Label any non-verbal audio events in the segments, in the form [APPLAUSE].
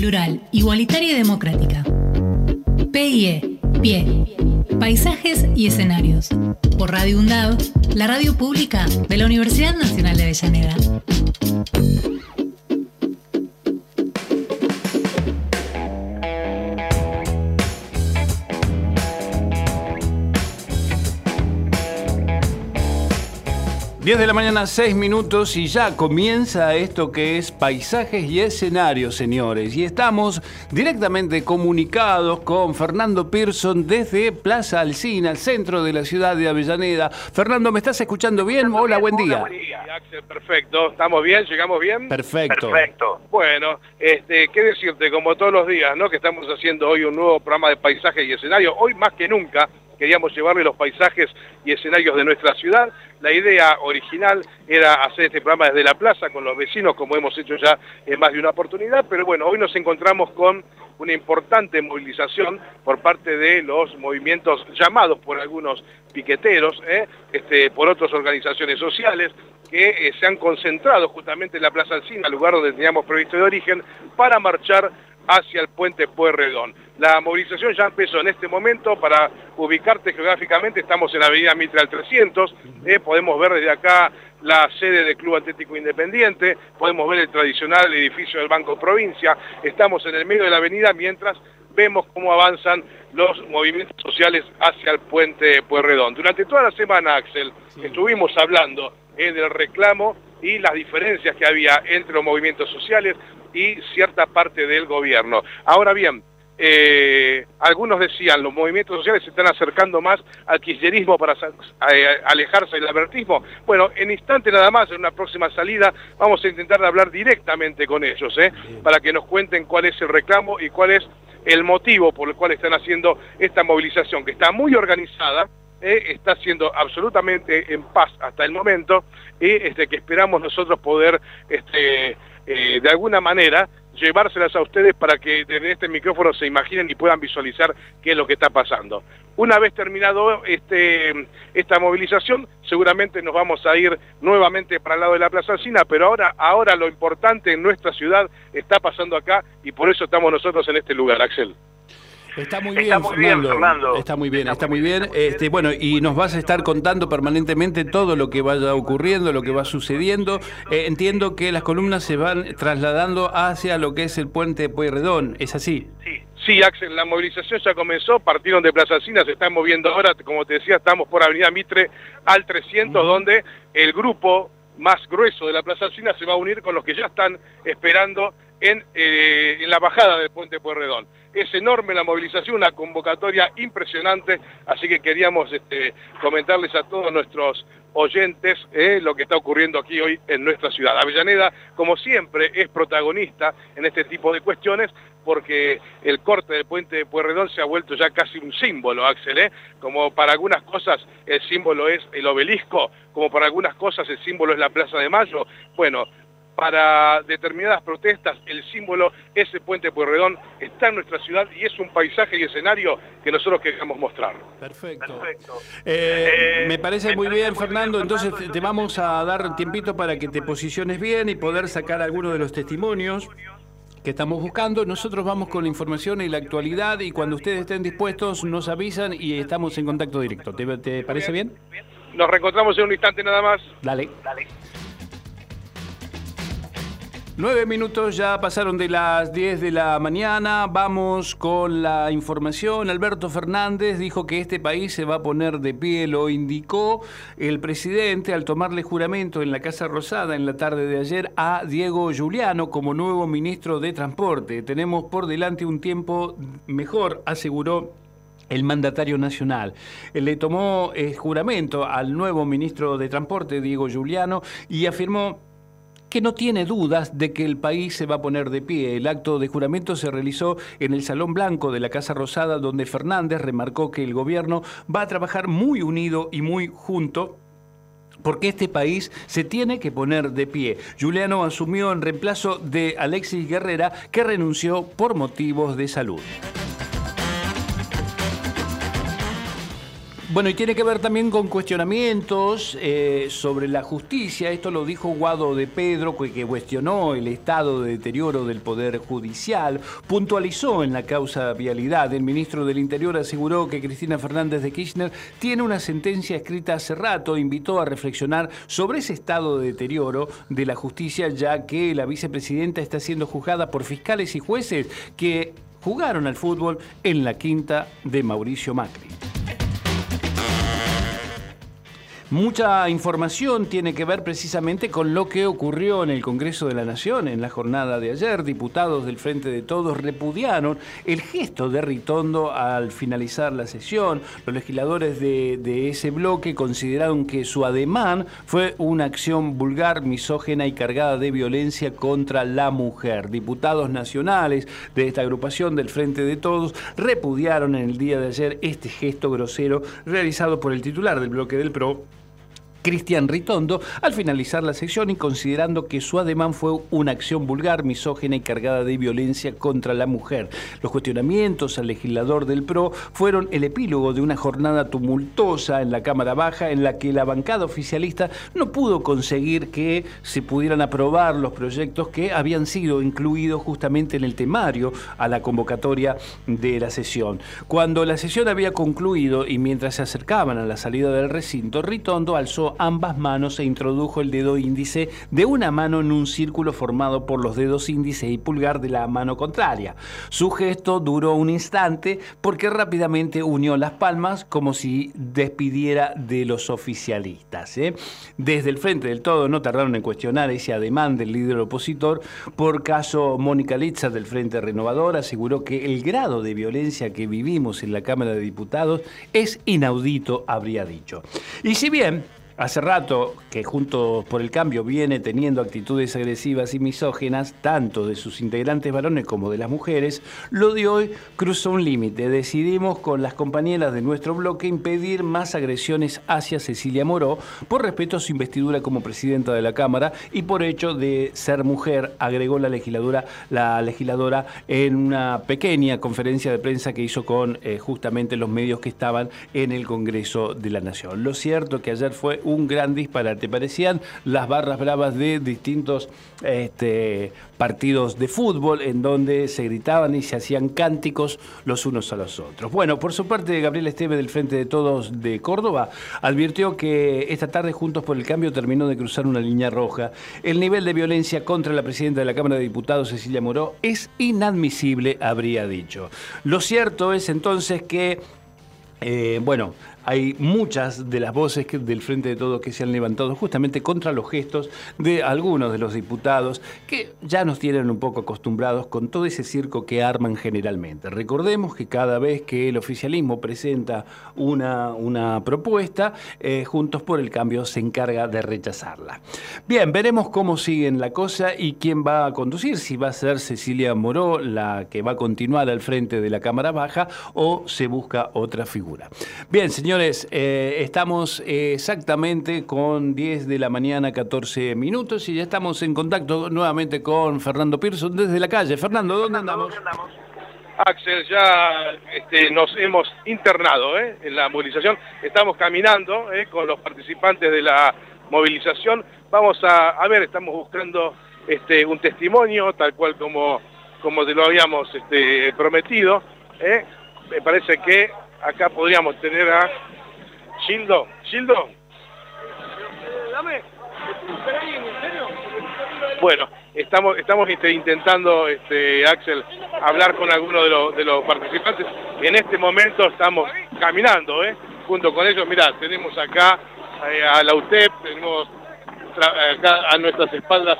plural, igualitaria y democrática. PIE, PIE, Paisajes y Escenarios. Por Radio UNDAV, la radio pública de la Universidad Nacional de Avellaneda. 10 de la mañana, 6 minutos y ya comienza esto que es paisajes y escenarios, señores. Y estamos directamente comunicados con Fernando Pearson desde Plaza Alcina, el centro de la ciudad de Avellaneda. Fernando, ¿me estás escuchando bien? Hola, buen día. Axel, perfecto. ¿Estamos bien? ¿Llegamos bien? Perfecto. Perfecto. Bueno, este, qué decirte, como todos los días, ¿no? Que estamos haciendo hoy un nuevo programa de paisajes y escenarios. Hoy más que nunca queríamos llevarle los paisajes y escenarios de nuestra ciudad. La idea original era hacer este programa desde la plaza con los vecinos, como hemos hecho ya en más de una oportunidad, pero bueno, hoy nos encontramos con una importante movilización por parte de los movimientos llamados por algunos piqueteros, ¿eh? este, por otras organizaciones sociales, que eh, se han concentrado justamente en la Plaza Alcina, lugar donde teníamos previsto de origen, para marchar hacia el puente Pueyrredón. La movilización ya empezó en este momento, para ubicarte geográficamente, estamos en la avenida Mitral 300, eh, podemos ver desde acá la sede del Club Atlético Independiente, podemos ver el tradicional edificio del Banco Provincia, estamos en el medio de la avenida mientras vemos cómo avanzan los movimientos sociales hacia el puente Pueyrredón. Durante toda la semana, Axel, estuvimos hablando eh, del reclamo y las diferencias que había entre los movimientos sociales y cierta parte del gobierno. Ahora bien, eh, algunos decían, los movimientos sociales se están acercando más al kirchnerismo para alejarse del abertismo. Bueno, en instante nada más, en una próxima salida, vamos a intentar hablar directamente con ellos, ¿eh? para que nos cuenten cuál es el reclamo y cuál es el motivo por el cual están haciendo esta movilización, que está muy organizada, ¿eh? está siendo absolutamente en paz hasta el momento, y este, que esperamos nosotros poder este, eh, de alguna manera llevárselas a ustedes para que desde este micrófono se imaginen y puedan visualizar qué es lo que está pasando. Una vez terminado este, esta movilización, seguramente nos vamos a ir nuevamente para el lado de la Plaza Alcina, pero ahora, ahora lo importante en nuestra ciudad está pasando acá y por eso estamos nosotros en este lugar, Axel. Está muy bien, Fernando. Está muy bien, está muy bien. Este, bueno, y nos vas a estar contando permanentemente todo lo que vaya ocurriendo, lo que va sucediendo. Eh, entiendo que las columnas se van trasladando hacia lo que es el puente de Pueyrredón, ¿es así? Sí. Sí, Axel, la movilización ya comenzó, partieron de Plaza Alcina, se están moviendo ahora, como te decía, estamos por Avenida Mitre al 300, donde el grupo más grueso de la Plaza Alcina se va a unir con los que ya están esperando en, eh, en la bajada del puente Pueyrredón es enorme la movilización, una convocatoria impresionante, así que queríamos este, comentarles a todos nuestros oyentes eh, lo que está ocurriendo aquí hoy en nuestra ciudad. Avellaneda, como siempre, es protagonista en este tipo de cuestiones porque el corte del puente de Pueyrredón se ha vuelto ya casi un símbolo, Axel, ¿eh? como para algunas cosas el símbolo es el obelisco, como para algunas cosas el símbolo es la Plaza de Mayo. Bueno, para determinadas protestas, el símbolo, ese puente Pueyrredón, está en nuestra ciudad y es un paisaje y escenario que nosotros queremos mostrar. Perfecto. Eh, me parece muy bien, Fernando. Entonces te vamos a dar tiempito para que te posiciones bien y poder sacar algunos de los testimonios que estamos buscando. Nosotros vamos con la información y la actualidad y cuando ustedes estén dispuestos nos avisan y estamos en contacto directo. ¿Te, te parece bien? Nos reencontramos en un instante nada más. Dale. Dale. Nueve minutos ya pasaron de las 10 de la mañana. Vamos con la información. Alberto Fernández dijo que este país se va a poner de pie, lo indicó el presidente al tomarle juramento en la Casa Rosada en la tarde de ayer a Diego Giuliano como nuevo ministro de Transporte. Tenemos por delante un tiempo mejor, aseguró el mandatario nacional. Le tomó el juramento al nuevo ministro de Transporte, Diego Giuliano, y afirmó que no tiene dudas de que el país se va a poner de pie. El acto de juramento se realizó en el Salón Blanco de la Casa Rosada, donde Fernández remarcó que el gobierno va a trabajar muy unido y muy junto porque este país se tiene que poner de pie. Juliano asumió en reemplazo de Alexis Guerrera, que renunció por motivos de salud. Bueno, y tiene que ver también con cuestionamientos eh, sobre la justicia. Esto lo dijo Guado de Pedro, que cuestionó el estado de deterioro del Poder Judicial. Puntualizó en la causa vialidad. El ministro del Interior aseguró que Cristina Fernández de Kirchner tiene una sentencia escrita hace rato. Invitó a reflexionar sobre ese estado de deterioro de la justicia, ya que la vicepresidenta está siendo juzgada por fiscales y jueces que jugaron al fútbol en la quinta de Mauricio Macri. Mucha información tiene que ver precisamente con lo que ocurrió en el Congreso de la Nación en la jornada de ayer. Diputados del Frente de Todos repudiaron el gesto de Ritondo al finalizar la sesión. Los legisladores de, ese bloque consideraron que su ademán fue una acción vulgar, misógena y cargada de violencia contra la mujer. Diputados nacionales de esta agrupación del Frente de Todos repudiaron en el día de ayer este gesto grosero realizado por el titular del bloque del PRO, Cristian Ritondo al finalizar la sesión y considerando que su ademán fue una acción vulgar, misógena y cargada de violencia contra la mujer. Los cuestionamientos al legislador del PRO fueron el epílogo de una jornada tumultuosa en la Cámara Baja en la que la bancada oficialista no pudo conseguir que se pudieran aprobar los proyectos que habían sido incluidos justamente en el temario a la convocatoria de la sesión. Cuando la sesión había concluido y mientras se acercaban a la salida del recinto, Ritondo alzó ambas manos e introdujo el dedo índice de una mano en un círculo formado por los dedos índice y pulgar de la mano contraria. Su gesto duró un instante porque rápidamente unió las palmas como si despidiera de los oficialistas. ¿eh? Desde el frente del todo no tardaron en cuestionar ese ademán del líder opositor. Por caso, Mónica Litza del Frente Renovador aseguró que el grado de violencia que vivimos en la Cámara de Diputados es inaudito, habría dicho. Y si bien Hace rato que Juntos por el Cambio viene teniendo actitudes agresivas y misógenas, tanto de sus integrantes varones como de las mujeres, lo de hoy cruzó un límite. Decidimos con las compañeras de nuestro bloque impedir más agresiones hacia Cecilia Moró por respeto a su investidura como presidenta de la Cámara y por hecho de ser mujer, agregó la legisladora, la legisladora en una pequeña conferencia de prensa que hizo con eh, justamente los medios que estaban en el Congreso de la Nación. Lo cierto que ayer fue un gran disparate. Parecían las barras bravas de distintos este, partidos de fútbol en donde se gritaban y se hacían cánticos los unos a los otros. Bueno, por su parte, Gabriel Esteve del Frente de Todos de Córdoba advirtió que esta tarde Juntos por el Cambio terminó de cruzar una línea roja. El nivel de violencia contra la presidenta de la Cámara de Diputados, Cecilia Moró, es inadmisible, habría dicho. Lo cierto es entonces que eh, bueno, hay muchas de las voces del Frente de Todos que se han levantado justamente contra los gestos de algunos de los diputados que ya nos tienen un poco acostumbrados con todo ese circo que arman generalmente. Recordemos que cada vez que el oficialismo presenta una, una propuesta, eh, Juntos por el Cambio se encarga de rechazarla. Bien, veremos cómo siguen la cosa y quién va a conducir, si va a ser Cecilia Moró la que va a continuar al frente de la Cámara Baja o se busca otra figura. Bien, señor Señores, eh, estamos exactamente con 10 de la mañana, 14 minutos, y ya estamos en contacto nuevamente con Fernando Pearson desde la calle. Fernando, ¿dónde andamos? Axel, ya este, nos hemos internado ¿eh? en la movilización, estamos caminando ¿eh? con los participantes de la movilización. Vamos a, ver, estamos buscando este, un testimonio, tal cual como, como te lo habíamos este, prometido. Me parece que acá podríamos tener a Gildo. Gildo. Dame. Bueno, estamos, estamos este, intentando, este, Axel, hablar con algunos de los, de los participantes. En este momento estamos caminando, ¿eh? Junto con ellos, mirá, tenemos acá eh, a la UTEP, tenemos acá a nuestras espaldas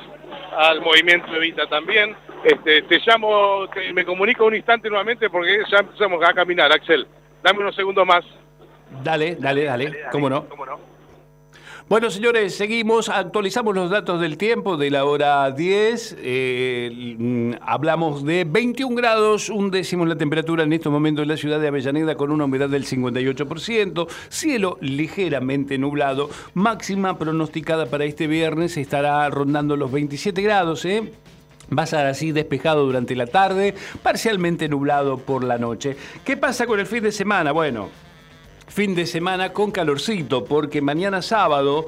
al movimiento Evita también. Este, te llamo, me comunico un instante nuevamente porque ya empezamos a caminar, Axel. Dame unos segundos más. Dale, dale, dale, ¿Cómo, no? Bueno, señores, seguimos, actualizamos los datos del tiempo de la hora 10. Eh, mm, hablamos de 21 grados, un décimo la temperatura en este momento en la ciudad de Avellaneda con una humedad del 58%, cielo ligeramente nublado, máxima pronosticada para este viernes estará rondando los 27 grados, ¿eh? Va a ser así despejado durante la tarde, parcialmente nublado por la noche. ¿Qué pasa con el fin de semana? Bueno, fin de semana con calorcito, porque mañana sábado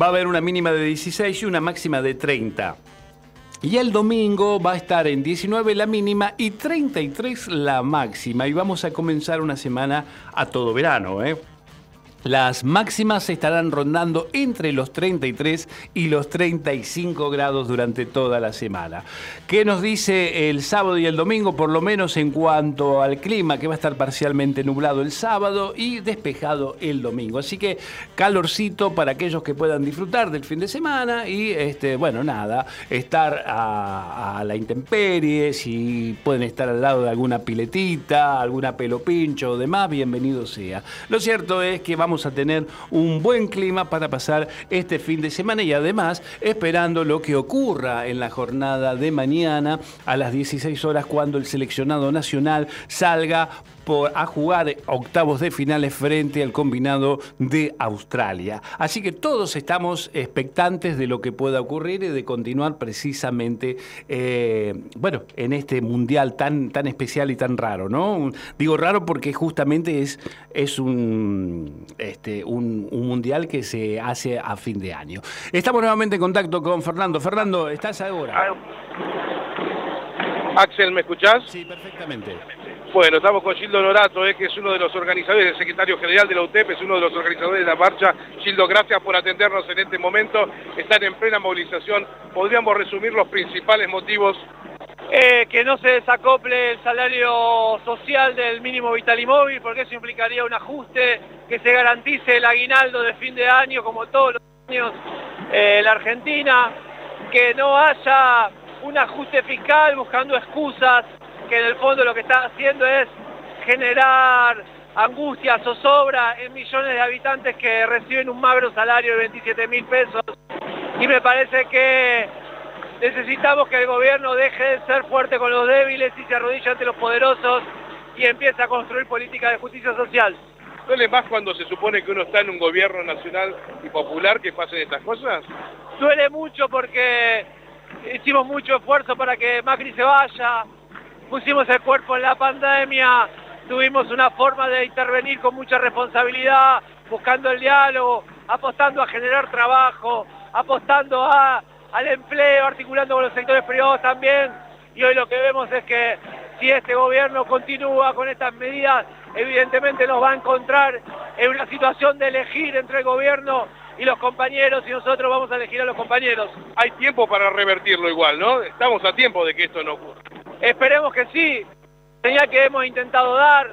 va a haber una mínima de 16 y una máxima de 30. Y el domingo va a estar en 19 la mínima y 33 la máxima. Y vamos a comenzar una semana a todo verano, ¿eh? Las máximas estarán rondando entre los 33 y los 35 grados durante toda la semana. ¿Qué nos dice el sábado y el domingo? Por lo menos en cuanto al clima, que va a estar parcialmente nublado el sábado y despejado el domingo. Así que calorcito para aquellos que puedan disfrutar del fin de semana y, este, bueno, nada, estar a, la intemperie, si pueden estar al lado de alguna piletita, alguna pelo pincho o demás, bienvenido sea. Lo cierto es que vamos a tener un buen clima para pasar este fin de semana y además esperando lo que ocurra en la jornada de mañana a las 16 horas cuando el seleccionado nacional salga por, a jugar octavos de finales frente al combinado de Australia. Así que todos estamos expectantes de lo que pueda ocurrir y de continuar precisamente, eh, bueno, en este mundial tan, tan especial y tan raro, ¿no? Digo raro porque justamente es, es un, este, un, un mundial que se hace a fin de año. Estamos nuevamente en contacto con Fernando. Fernando, ¿estás ahora? Axel, ¿me escuchás? Sí, perfectamente. Bueno, estamos con Gildo Lorato, eh, que es uno de los organizadores, el secretario general de la UTEP, es uno de los organizadores de la marcha. Gildo, gracias por atendernos en este momento. Están en plena movilización. ¿Podríamos resumir los principales motivos? Eh, que no se desacople el salario social del mínimo vital y móvil, porque eso implicaría un ajuste, que se garantice el aguinaldo de fin de año, como todos los años eh, la Argentina, que no haya un ajuste fiscal buscando excusas que en el fondo lo que está haciendo es generar angustia, zozobra en millones de habitantes que reciben un magro salario de 27 mil pesos. Y me parece que necesitamos que el gobierno deje de ser fuerte con los débiles y se arrodille ante los poderosos y empiece a construir políticas de justicia social. ¿Duele más cuando se supone que uno está en un gobierno nacional y popular que pasen estas cosas? Duele mucho porque hicimos mucho esfuerzo para que Macri se vaya, pusimos el cuerpo en la pandemia, tuvimos una forma de intervenir con mucha responsabilidad, buscando el diálogo, apostando a generar trabajo, apostando al empleo, articulando con los sectores privados también. Y hoy lo que vemos es que si este gobierno continúa con estas medidas, evidentemente nos va a encontrar en una situación de elegir entre el gobierno y los compañeros y nosotros vamos a elegir a los compañeros. Hay tiempo para revertirlo igual, ¿no? Estamos a tiempo de que esto no ocurra. Esperemos que sí. Señal que hemos intentado dar.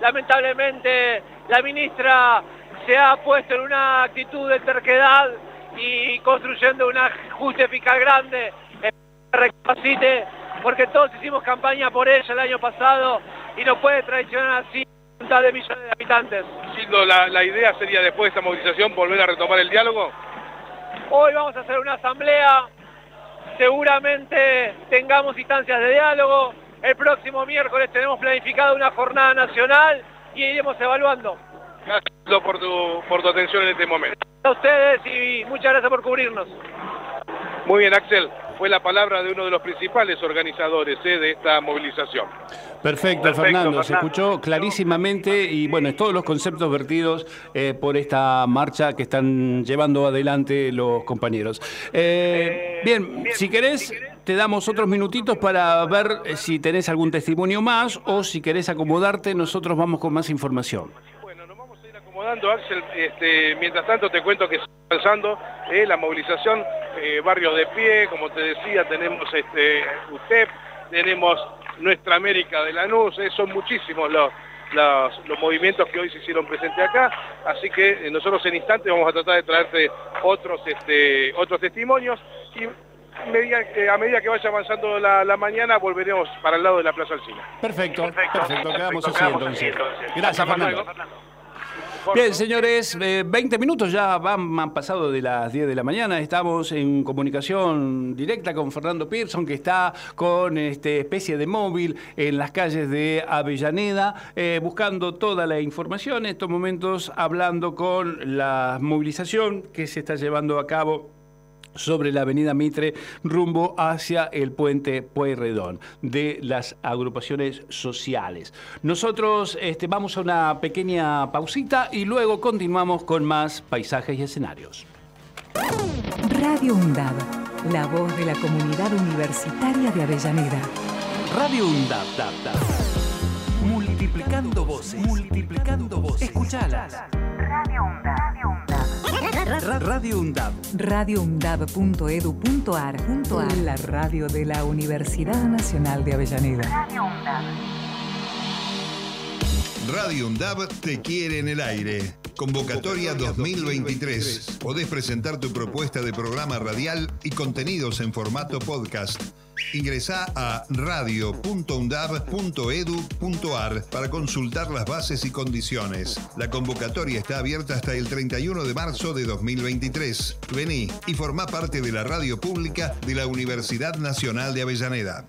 Lamentablemente la ministra se ha puesto en una actitud de terquedad y construyendo un ajuste fiscal grande recapacite porque todos hicimos campaña por ella el año pasado y no puede traicionar así a de millones de habitantes. la, la idea sería después de esta movilización volver a retomar el diálogo. Hoy vamos a hacer una asamblea seguramente tengamos instancias de diálogo. El próximo miércoles tenemos planificada una jornada nacional y iremos evaluando. Gracias por tu, por tu atención en este momento. A ustedes y muchas gracias por cubrirnos. Muy bien, Axel. Fue la palabra de uno de los principales organizadores eh, de esta movilización. Perfecto, Fernando, se escuchó clarísimamente y bueno, todos los conceptos vertidos eh, por esta marcha que están llevando adelante los compañeros. Eh, bien, si querés, te damos otros minutitos para ver si tenés algún testimonio más o si querés acomodarte, nosotros vamos con más información. Bueno, nos vamos a ir acomodando, Axel. Este, mientras tanto te cuento que está avanzando eh, la movilización, barrios de pie, como te decía, tenemos este, UTEP, tenemos nuestra América de Lanús, eh, son muchísimos los, los, movimientos que hoy se hicieron presentes acá, así que eh, nosotros en instantes vamos a tratar de traerte otros, este, otros testimonios y eh, a medida que vaya avanzando la, mañana volveremos para el lado de la Plaza Alcina. Perfecto, perfecto, quedamos así entonces. Gracias, Fernando. Bien, señores, 20 eh, minutos ya van, han pasado de las 10 de la mañana. Estamos en comunicación directa con Fernando Pearson, que está con este especie de móvil en las calles de Avellaneda, eh, buscando toda la información. En estos momentos hablando con la movilización que se está llevando a cabo sobre la avenida Mitre rumbo hacia el puente Pueyrredón de las agrupaciones sociales. Nosotros este, vamos a una pequeña pausita y luego continuamos con más paisajes y escenarios. Radio UNDAB, la voz de la comunidad universitaria de Avellaneda. Radio UNDAB, multiplicando voces, multiplicando voces. Escuchalas. Radio UNDAB. Radio UNDAB. radioundab.edu.ar. La radio de la Universidad Nacional de Avellaneda. Radio UNDAB te quiere en el aire. Convocatoria 2023. Podés presentar tu propuesta de programa radial y contenidos en formato podcast. Ingresá a radio.undab.edu.ar para consultar las bases y condiciones. La convocatoria está abierta hasta el 31 de marzo de 2023. Vení y formá parte de la radio pública de la Universidad Nacional de Avellaneda.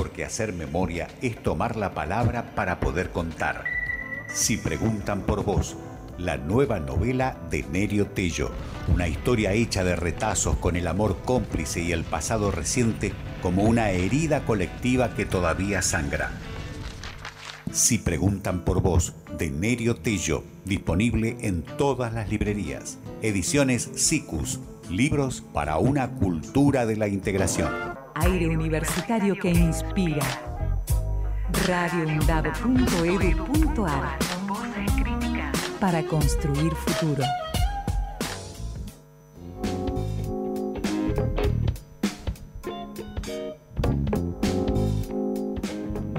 porque hacer memoria es tomar la palabra para poder contar. Si preguntan por vos, la nueva novela de Nerio Tello, una historia hecha de retazos con el amor cómplice y el pasado reciente como una herida colectiva que todavía sangra. Si preguntan por vos, de Nerio Tello, disponible en todas las librerías. Ediciones SICUS, libros para una cultura de la integración. Aire universitario que inspira radioundab.edu.ar para construir futuro.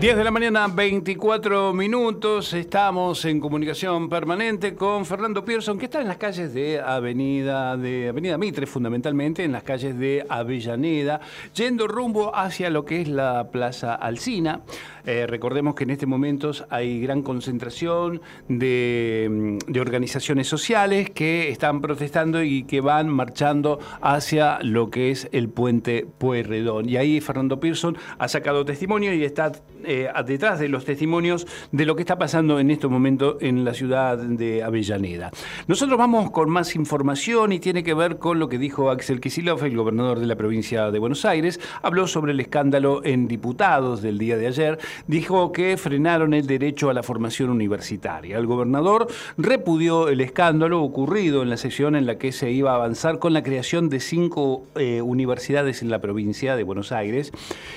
10 de la mañana, 24 minutos. Estamos en comunicación permanente con Fernando Pearson, que está en las calles de Avenida, de Avenida Mitre, fundamentalmente, en las calles de Avellaneda, yendo rumbo hacia lo que es la Plaza Alcina. Eh, recordemos que en este momento hay gran concentración de, de, organizaciones sociales que están protestando y que van marchando hacia lo que es el puente Pueyrredón. Y ahí Fernando Pearson ha sacado testimonio y está eh, detrás de los testimonios de lo que está pasando en este momento en la ciudad de Avellaneda. Nosotros vamos con más información y tiene que ver con lo que dijo Axel Kicillof, el gobernador de la provincia de Buenos Aires. Habló sobre el escándalo en diputados del día de ayer. Dijo que frenaron el derecho a la formación universitaria. El gobernador repudió el escándalo ocurrido en la sesión en la que se iba a avanzar con la creación de cinco eh, universidades en la provincia de Buenos Aires.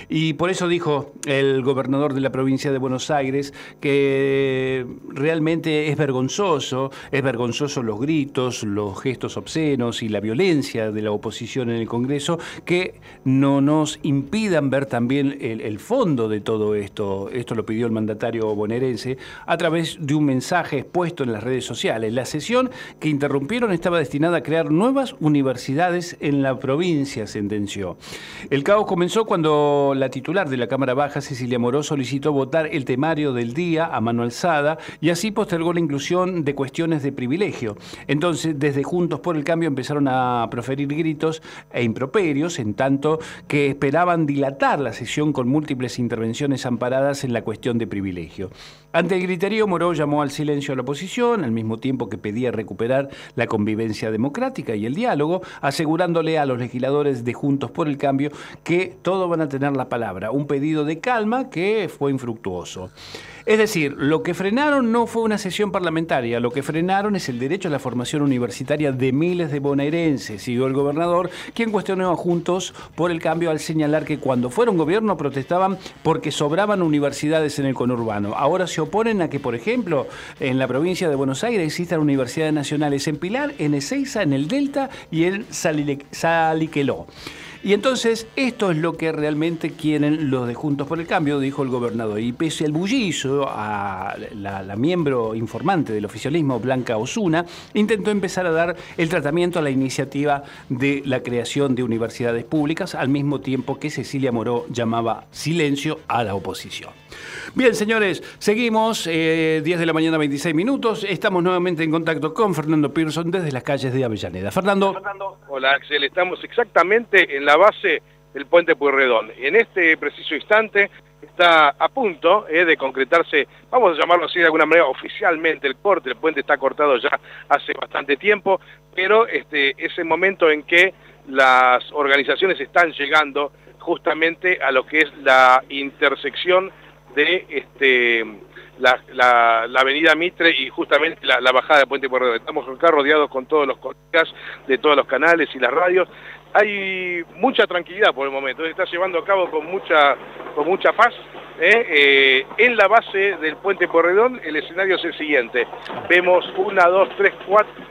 Y por eso dijo el gobernador de la provincia de Buenos Aires, que realmente es vergonzoso, es vergonzoso los gritos, los gestos obscenos y la violencia de la oposición en el Congreso, que no nos impidan ver también el, fondo de todo esto. Esto lo pidió el mandatario bonaerense a través de un mensaje expuesto en las redes sociales. La sesión que interrumpieron estaba destinada a crear nuevas universidades en la provincia, sentenció. El caos comenzó cuando la titular de la Cámara Baja, Cecilia Moroso, solicitó votar el temario del día a mano alzada y así postergó la inclusión de cuestiones de privilegio. Entonces, desde Juntos por el Cambio empezaron a proferir gritos e improperios, en tanto que esperaban dilatar la sesión con múltiples intervenciones amparadas en la cuestión de privilegio. Ante el griterío, Moró llamó al silencio a la oposición, al mismo tiempo que pedía recuperar la convivencia democrática y el diálogo, asegurándole a los legisladores de Juntos por el Cambio que todos van a tener la palabra. Un pedido de calma que fue infructuoso. Es decir, lo que frenaron no fue una sesión parlamentaria, lo que frenaron es el derecho a la formación universitaria de miles de bonaerenses, siguió el gobernador, quien cuestionó a Juntos por el cambio al señalar que cuando fueron gobierno protestaban porque sobraban universidades en el conurbano. Ahora se oponen a que, por ejemplo, en la provincia de Buenos Aires existan universidades nacionales en Pilar, en Ezeiza, en el Delta y en Saliqueló. Y entonces esto es lo que realmente quieren los de Juntos por el Cambio, dijo el gobernador. Y pese al bullizo, a la, miembro informante del oficialismo, Blanca Osuna, intentó empezar a dar el tratamiento a la iniciativa de la creación de universidades públicas, al mismo tiempo que Cecilia Moró llamaba silencio a la oposición. Bien, señores, seguimos, 10 eh, de la mañana, 26 minutos. Estamos nuevamente en contacto con Fernando Pearson desde las calles de Avellaneda. Fernando. Hola, Axel. Estamos exactamente en la base del puente Pueyrredón. En este preciso instante está a punto eh, de concretarse, vamos a llamarlo así de alguna manera oficialmente el corte, el puente está cortado ya hace bastante tiempo, pero este, es el momento en que las organizaciones están llegando justamente a lo que es la intersección de este, la, avenida Mitre y justamente la, bajada de Puente Puerto. Estamos acá rodeados con todos los colegas de todos los canales y las radios. Hay mucha tranquilidad por el momento, se está llevando a cabo con mucha, con mucha paz ¿eh? Eh, en la base del puente Porredón el escenario es el siguiente. Vemos una, dos, tres,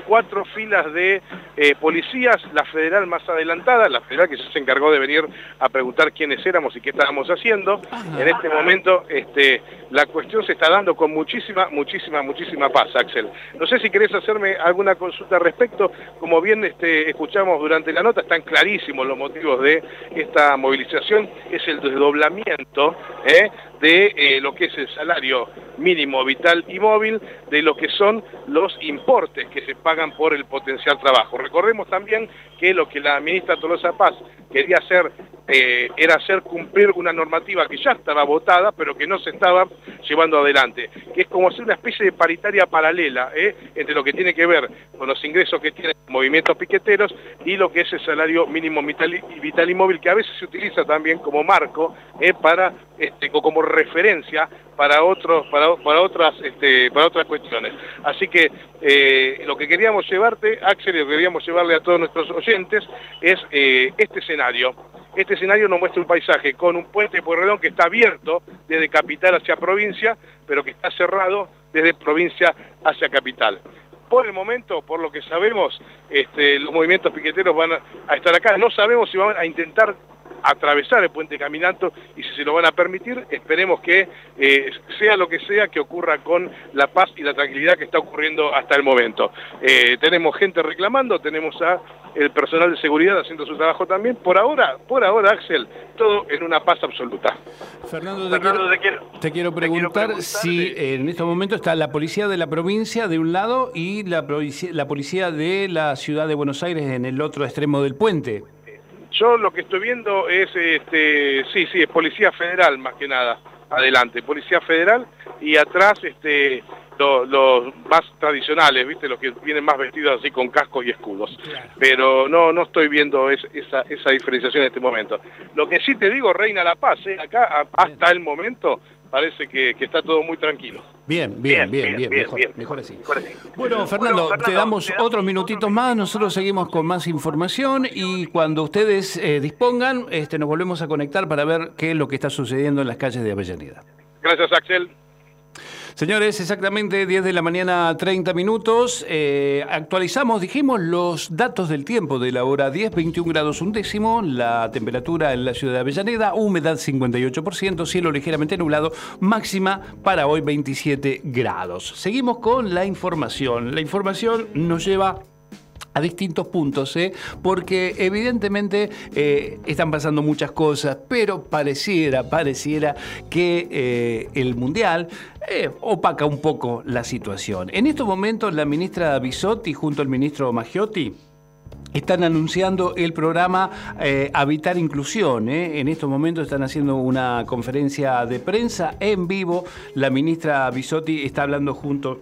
cuatro, filas de eh, policías, la federal más adelantada, la federal que se encargó de venir a preguntar quiénes éramos y qué estábamos haciendo. En este momento este, la cuestión se está dando con muchísima, muchísima, muchísima paz, Axel. No sé si querés hacerme alguna consulta al respecto. Como bien este, escuchamos durante la nota, están clarísimos los motivos de esta movilización. Es el desdoblamiento ¿eh? De eh, lo que es el salario mínimo vital y móvil, de lo que son los importes que se pagan por el potencial trabajo. Recordemos también que lo que la ministra Tolosa Paz quería hacer eh, era hacer cumplir una normativa que ya estaba votada, pero que no se estaba llevando adelante, que es como hacer una especie de paritaria paralela ¿eh? entre lo que tiene que ver con los ingresos que tienen movimientos piqueteros y lo que es el salario mínimo vital y, vital y móvil, que a veces se utiliza también como marco para, este, como referencia para otros para, para otras este, para otras cuestiones. Así que lo que queríamos llevarte, Axel, y lo que queríamos llevarle a todos nuestros oyentes es este escenario este escenario nos muestra un paisaje con un puente de Pueyrredón que está abierto desde capital hacia provincia, pero que está cerrado desde provincia hacia capital. Por el momento, por lo que sabemos, este, los movimientos piqueteros van a, estar acá. No sabemos si van a intentar atravesar el puente caminando y si se lo van a permitir, esperemos que eh, sea lo que sea que ocurra con la paz y la tranquilidad que está ocurriendo hasta el momento. Eh, tenemos gente reclamando, tenemos a el personal de seguridad haciendo su trabajo también. Por ahora, por ahora, Axel, todo en una paz absoluta. Fernando, te, quiero, preguntar, si en estos momentos está la policía de la provincia de un lado y la, la policía de la ciudad de Buenos Aires en el otro extremo del puente. Yo lo que estoy viendo es, este, sí, sí, es Policía Federal más que nada, adelante, Policía Federal y atrás este, los, más tradicionales, ¿viste? Los que vienen más vestidos así con cascos y escudos. Pero no, no estoy viendo esa, esa diferenciación en este momento. Lo que sí te digo, reina la paz, ¿eh? acá hasta el momento parece que, está todo muy tranquilo. Bien, bien, bien, bien, mejor, así. Bueno, Fernando, te damos otros minutitos más, nosotros seguimos con más información y cuando ustedes eh, dispongan, este, nos volvemos a conectar para ver qué es lo que está sucediendo en las calles de Avellaneda. Gracias, Axel. Señores, exactamente 10 de la mañana, 30 minutos. Eh, actualizamos, dijimos, los datos del tiempo de la hora 10, 21 grados un décimo, la temperatura en la ciudad de Avellaneda, humedad 58%, cielo ligeramente nublado, máxima para hoy 27 grados. Seguimos con la información. La información nos lleva a distintos puntos, ¿eh? porque evidentemente eh, están pasando muchas cosas, pero pareciera, pareciera que eh, el Mundial opaca un poco la situación. En estos momentos la ministra Bisotti junto al ministro Maggiotti están anunciando el programa Habitar Inclusión. En estos momentos están haciendo una conferencia de prensa en vivo. La ministra Bisotti está hablando junto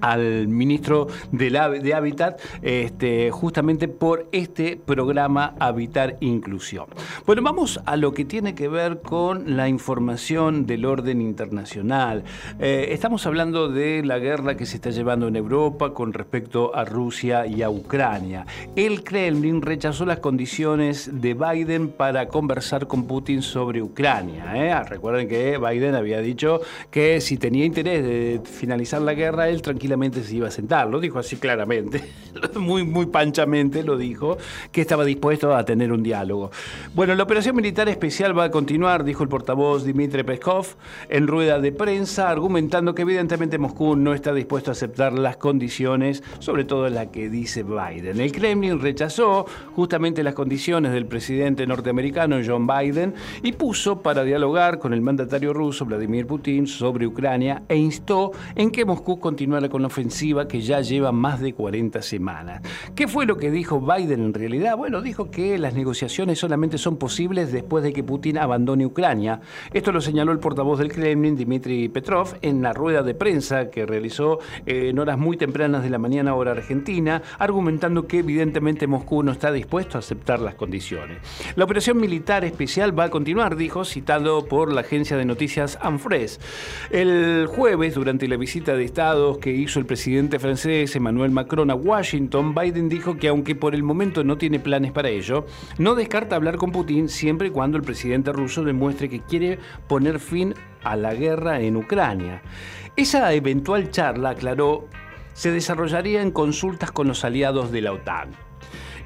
al ministro de, de Hábitat este, justamente por este programa Habitar Inclusión. Bueno, vamos a lo que tiene que ver con la información del orden internacional. Eh, estamos hablando de la guerra que se está llevando en Europa con respecto a Rusia y a Ucrania. El Kremlin rechazó las condiciones de Biden para conversar con Putin sobre Ucrania. ¿eh? Recuerden que Biden había dicho que si tenía interés de finalizar la guerra, él tranquilamente tranquilamente se iba a sentar. Lo dijo así claramente, [LAUGHS] muy, muy panchamente lo dijo, que estaba dispuesto a tener un diálogo. Bueno, la operación militar especial va a continuar, dijo el portavoz Dmitry Peskov en rueda de prensa, argumentando que evidentemente Moscú no está dispuesto a aceptar las condiciones, sobre todo la que dice Biden. El Kremlin rechazó justamente las condiciones del presidente norteamericano John Biden y puso para dialogar con el mandatario ruso Vladimir Putin sobre Ucrania e instó en que Moscú continuara con la ofensiva que ya lleva más de 40 semanas. ¿Qué fue lo que dijo Biden en realidad? Bueno, dijo que las negociaciones solamente son posibles después de que Putin abandone Ucrania. Esto lo señaló el portavoz del Kremlin, Dmitry Petrov, en la rueda de prensa que realizó eh, en horas muy tempranas de la mañana hora argentina, argumentando que evidentemente Moscú no está dispuesto a aceptar las condiciones. La operación militar especial va a continuar, dijo, citado por la agencia de noticias Anfres. El jueves, durante la visita de Estados que hizo el presidente francés Emmanuel Macron a Washington, Biden dijo que aunque por el momento no tiene planes para ello, no descarta hablar con Putin siempre y cuando el presidente ruso demuestre que quiere poner fin a la guerra en Ucrania. Esa eventual charla, aclaró, se desarrollaría en consultas con los aliados de la OTAN.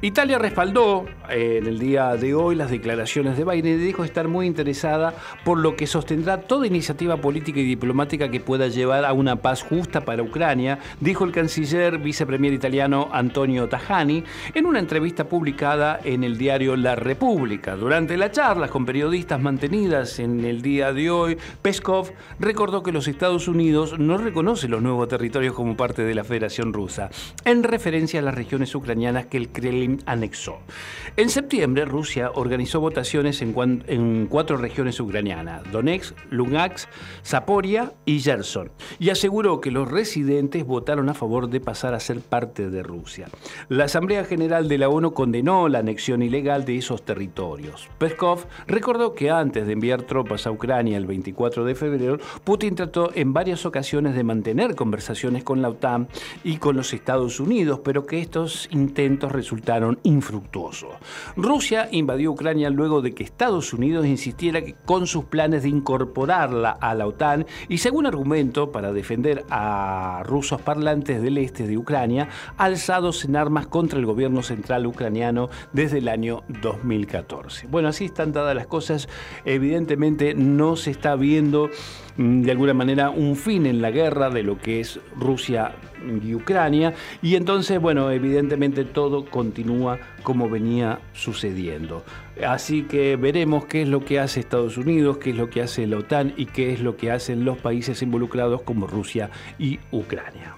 Italia respaldó eh, en el día de hoy las declaraciones de Biden y dijo estar muy interesada por lo que sostendrá toda iniciativa política y diplomática que pueda llevar a una paz justa para Ucrania, dijo el canciller vicepremier italiano Antonio Tajani en una entrevista publicada en el diario La República. Durante las charlas con periodistas mantenidas en el día de hoy, Peskov recordó que los Estados Unidos no reconocen los nuevos territorios como parte de la Federación Rusa, en referencia a las regiones ucranianas que el Kremlin anexó. En septiembre, Rusia organizó votaciones en, cuatro regiones ucranianas, Donetsk, Lugansk, Zaporia y Gerson, y aseguró que los residentes votaron a favor de pasar a ser parte de Rusia. La Asamblea General de la ONU condenó la anexión ilegal de esos territorios. Peskov recordó que antes de enviar tropas a Ucrania el 24 de febrero, Putin trató en varias ocasiones de mantener conversaciones con la OTAN y con los Estados Unidos, pero que estos intentos resultaron infructuosos. Rusia invadió Ucrania luego de que Estados Unidos insistiera con sus planes de incorporarla a la OTAN y según argumento para defender a rusos parlantes del este de Ucrania alzados en armas contra el gobierno central ucraniano desde el año 2014. Bueno, así están dadas las cosas. Evidentemente no se está viendo de alguna manera un fin en la guerra de lo que es Rusia y Ucrania y entonces, bueno, evidentemente todo continúa como venía sucediendo. Así que veremos qué es lo que hace Estados Unidos, qué es lo que hace la OTAN y qué es lo que hacen los países involucrados como Rusia y Ucrania.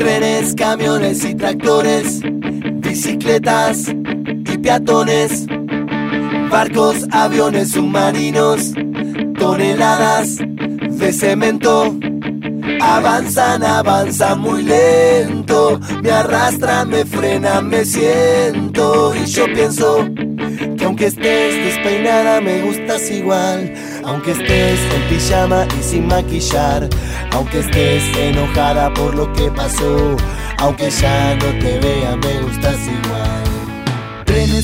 Trenes, camiones y tractores, bicicletas y peatones, barcos, aviones submarinos, toneladas de cemento. Avanzan, avanzan muy lento, me arrastran, me frenan, me siento y yo pienso que aunque estés despeinada me gustas igual, aunque estés en pijama y sin maquillar, aunque estés enojada por lo que pasó, aunque ya no te vea me gustas igual.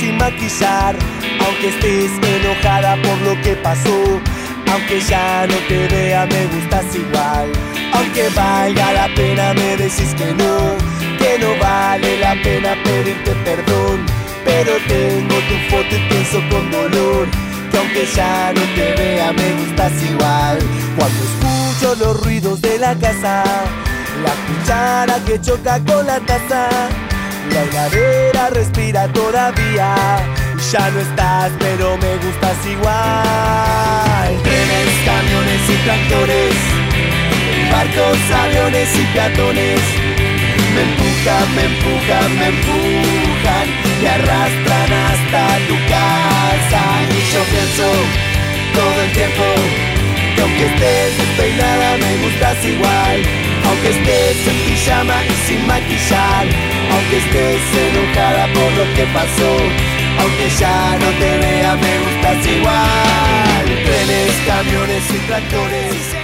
sin maquillar. Aunque estés enojada por lo que pasó Aunque ya no te vea me gustas igual. Aunque valga la pena me decís que no Que no vale la pena pedirte perdón. Pero tengo tu foto y pienso con dolor que aunque ya no te vea me gustas igual. Cuando escucho los ruidos de la casa, la cuchara que choca con la taza, la heladera respira todavía. Ya no estás, pero me gustas igual. Trenes, camiones y tractores, barcos, aviones y peatones. Me empujan, me empujan, me empujan, me arrastran hasta tu casa. Y yo pienso todo el tiempo que aunque estés despeinada me gustas igual. Aunque estés en pijama y sin maquillar, aunque estés enojada por lo que pasó, aunque ya no te vea me gustas igual. Trenes, camiones y tractores.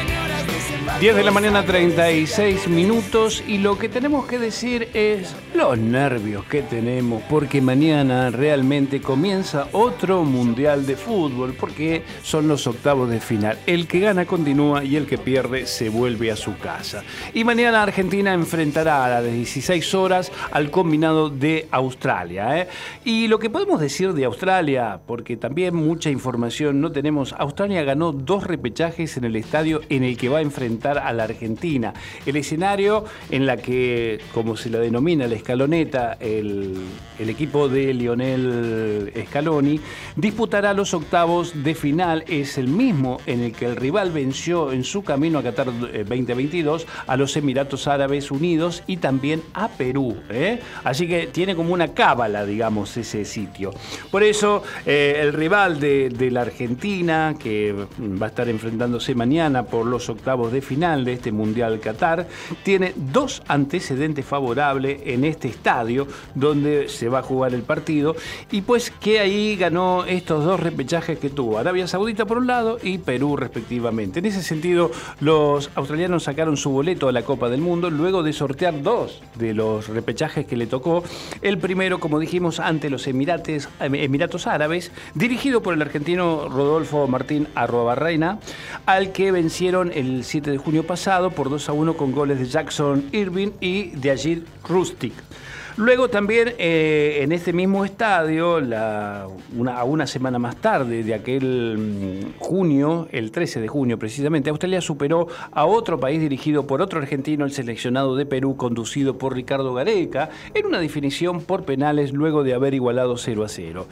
10 de la mañana 36 minutos y lo que tenemos que decir es los nervios que tenemos porque mañana realmente comienza otro mundial de fútbol porque son los octavos de final. El que gana continúa y el que pierde se vuelve a su casa. Y mañana Argentina enfrentará a las 16 horas al combinado de Australia. ¿eh? Y lo que podemos decir de Australia, porque también mucha información no tenemos, Australia ganó dos repechajes en el estadio en el que va a enfrentar a la Argentina. El escenario en la que, como se la denomina la escaloneta, el, equipo de Lionel Scaloni disputará los octavos de final. Es el mismo en el que el rival venció en su camino a Qatar 2022 a los Emiratos Árabes Unidos y también a Perú. ¿eh? Así que tiene como una cábala, digamos, ese sitio. Por eso, eh, el rival de la Argentina, que va a estar enfrentándose mañana por los octavos de final, de este Mundial Qatar, tiene dos antecedentes favorables en este estadio donde se va a jugar el partido y pues que ahí ganó estos dos repechajes que tuvo Arabia Saudita por un lado y Perú respectivamente. En ese sentido, los australianos sacaron su boleto a la Copa del Mundo luego de sortear dos de los repechajes que le tocó. El primero, como dijimos, ante los Emirates, Emiratos Árabes, dirigido por el argentino Rodolfo Martín Arrobarreina, al que vencieron el 7 de junio pasado por 2 a 1 con goles de Jackson Irving y de Ajit Rustic. Luego también eh, en este mismo estadio, la, una, una semana más tarde de aquel mm, junio, el 13 de junio precisamente, Australia superó a otro país dirigido por otro argentino, el seleccionado de Perú, conducido por Ricardo Gareca, en una definición por penales luego de haber igualado 0 a 0.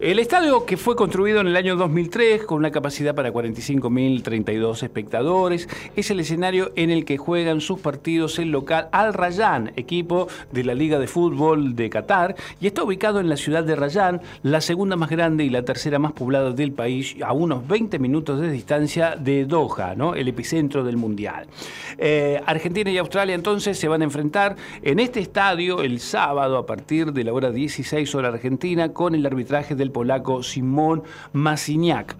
El estadio que fue construido en el año 2003 con una capacidad para 45.032 espectadores es el escenario en el que juegan sus partidos el local Al Rayyan, equipo de la Liga de Fútbol de Qatar, y está ubicado en la ciudad de Rayyan, la segunda más grande y la tercera más poblada del país, a unos 20 minutos de distancia de Doha, el epicentro del Mundial. Eh, Argentina y Australia entonces se van a enfrentar en este estadio el sábado a partir de la hora 16 hora argentina con el arbitraje del polaco Simón Masiniak.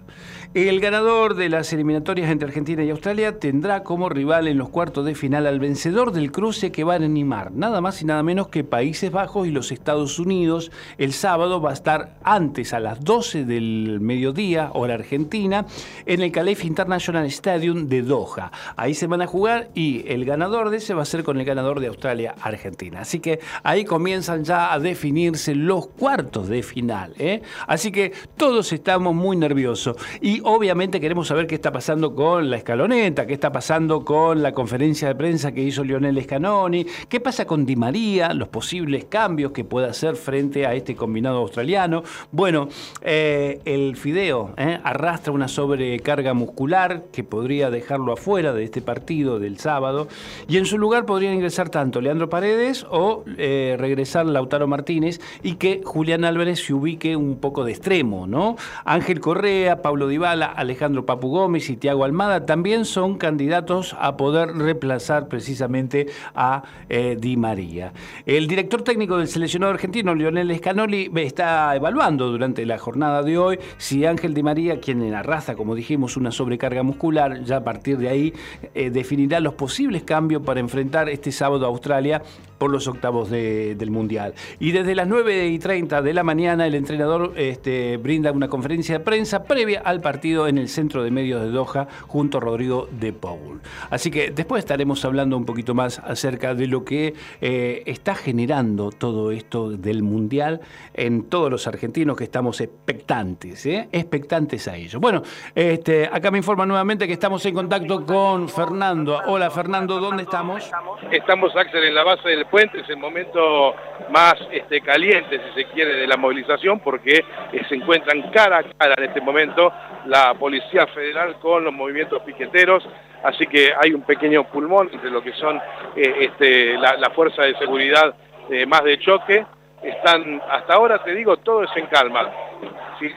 El ganador de las eliminatorias entre Argentina y Australia tendrá como rival en los cuartos de final al vencedor del cruce que va a animar, nada más y nada menos que Países Bajos y los Estados Unidos. El sábado va a estar antes a las 12 del mediodía, hora argentina, en el Calef International Stadium de Doha. Ahí se van a jugar y el ganador de ese va a ser con el ganador de Australia-Argentina. Así que ahí comienzan ya a definirse los cuartos de final. ¿eh? Así que todos estamos muy nerviosos. Y obviamente queremos saber qué está pasando con la escaloneta, qué está pasando con la conferencia de prensa que hizo Lionel Scanoni, qué pasa con Di María, los posibles cambios que pueda hacer frente a este combinado australiano. Bueno, eh, el Fideo eh, arrastra una sobrecarga muscular que podría dejarlo afuera de este partido del sábado y en su lugar podrían ingresar tanto Leandro Paredes o eh, regresar Lautaro Martínez y que Julián Álvarez se ubique un poco de extremo, ¿no? Ángel Correa, Pablo Alejandro Papu Gómez y Tiago Almada también son candidatos a poder reemplazar precisamente a eh, Di María. El director técnico del seleccionado argentino, Lionel Scanoli, está evaluando durante la jornada de hoy si Ángel Di María, quien arrastra, como dijimos, una sobrecarga muscular, ya a partir de ahí eh, definirá los posibles cambios para enfrentar este sábado a Australia por los octavos de- del Mundial. Y desde las 9 y 30 de la mañana el entrenador este, brinda una conferencia de prensa previa al partido en el centro de medios de Doha junto a Rodrigo de Paul. Así que después estaremos hablando un poquito más acerca de lo que eh, está generando todo esto del Mundial en todos los argentinos que estamos expectantes, ¿eh? expectantes a ello. Bueno, este, acá me informa nuevamente que estamos en contacto con Fernando. Hola Fernando, ¿dónde estamos? Estamos, Axel, en la base del puente, es el momento más este, caliente, si se quiere, de la movilización, porque eh, se encuentran cara a cara en este momento la Policía Federal con los movimientos piqueteros, así que hay un pequeño pulmón entre lo que son eh, este, la, fuerza de seguridad eh, más de choque. Están, hasta ahora te digo, todo es en calma.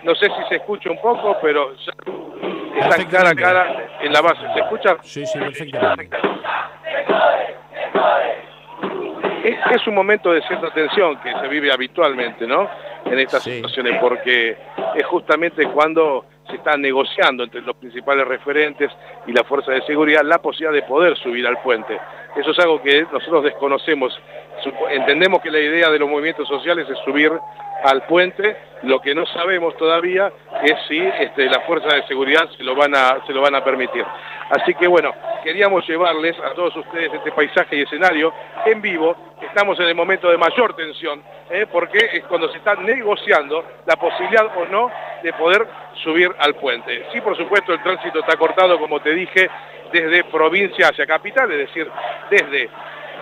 no sé si se escucha un poco, pero están cara a cara en la base. ¿Se escucha? Sí, sí, perfectamente. Es, un momento de cierta tensión que se vive habitualmente, ¿no? En estas situaciones, porque es justamente cuando se está negociando entre los principales referentes y la fuerza de seguridad la posibilidad de poder subir al puente. Eso es algo que nosotros desconocemos. Entendemos que la idea de los movimientos sociales es subir al puente, lo que no sabemos todavía es si este, la fuerza de seguridad se lo, van a, se lo van a permitir. Así que bueno, queríamos llevarles a todos ustedes este paisaje y escenario en vivo. Estamos en el momento de mayor tensión, ¿eh? porque es cuando se está negociando la posibilidad o no de poder subir al puente. Sí, por supuesto, el tránsito está cortado, como te dije, desde provincia hacia capital, es decir, desde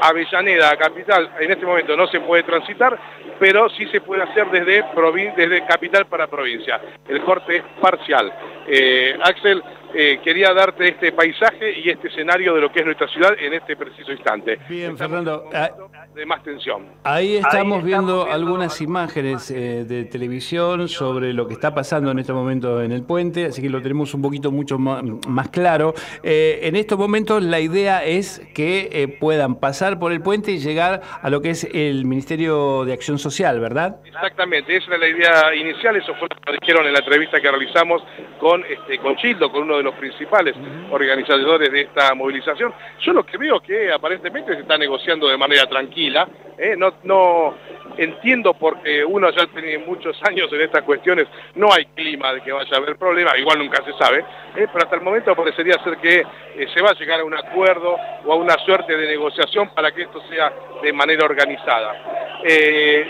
Avellaneda a capital en este momento no se puede transitar, pero sí se puede hacer desde, capital para provincia. El corte es parcial. Eh, Axel, eh, quería darte este paisaje y este escenario de lo que es nuestra ciudad en este preciso instante. Bien, Fernando. Ah, de más tensión. Ahí estamos, viendo, algunas imágenes eh, de televisión sobre lo que está pasando en este momento en el puente, así que lo tenemos un poquito mucho más, claro. Eh, en estos momentos la idea es que puedan pasar por el puente y llegar a lo que es el Ministerio de Acción Social, ¿verdad? Exactamente, esa era la idea inicial, eso fue lo que dijeron en la entrevista que realizamos con, este, con Childo, con uno de los principales organizadores de esta movilización. Yo lo que veo es que aparentemente se está negociando de manera tranquila, ¿eh? no, no entiendo porque uno ya tiene muchos años en estas cuestiones, no hay clima de que vaya a haber problemas, igual nunca se sabe, ¿eh? pero hasta el momento parecería ser que eh, se va a llegar a un acuerdo o a una suerte de negociación para que esto sea de manera organizada.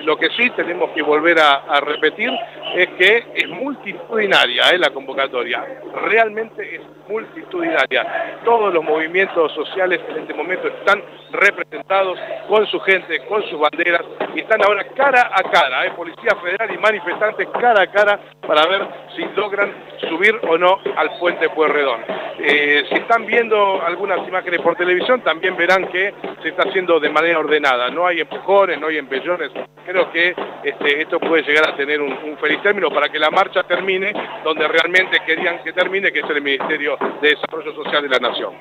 lo que sí tenemos que volver a repetir es que es multitudinaria la convocatoria, realmente es multitudinaria. Todos los movimientos sociales en este momento están representados con su gente, con sus banderas, y están ahora cara a cara, ¿eh? Policía Federal y manifestantes cara a cara para ver si logran subir o no al puente Pueyrredón. Eh, si están viendo algunas imágenes por televisión, también verán que se está haciendo de manera ordenada. No hay empujones, no hay empellones. Creo que este, esto puede llegar a tener un, un feliz término para que la marcha termine donde realmente querían que termine, que es el Ministerio de Desarrollo Social de la Nación.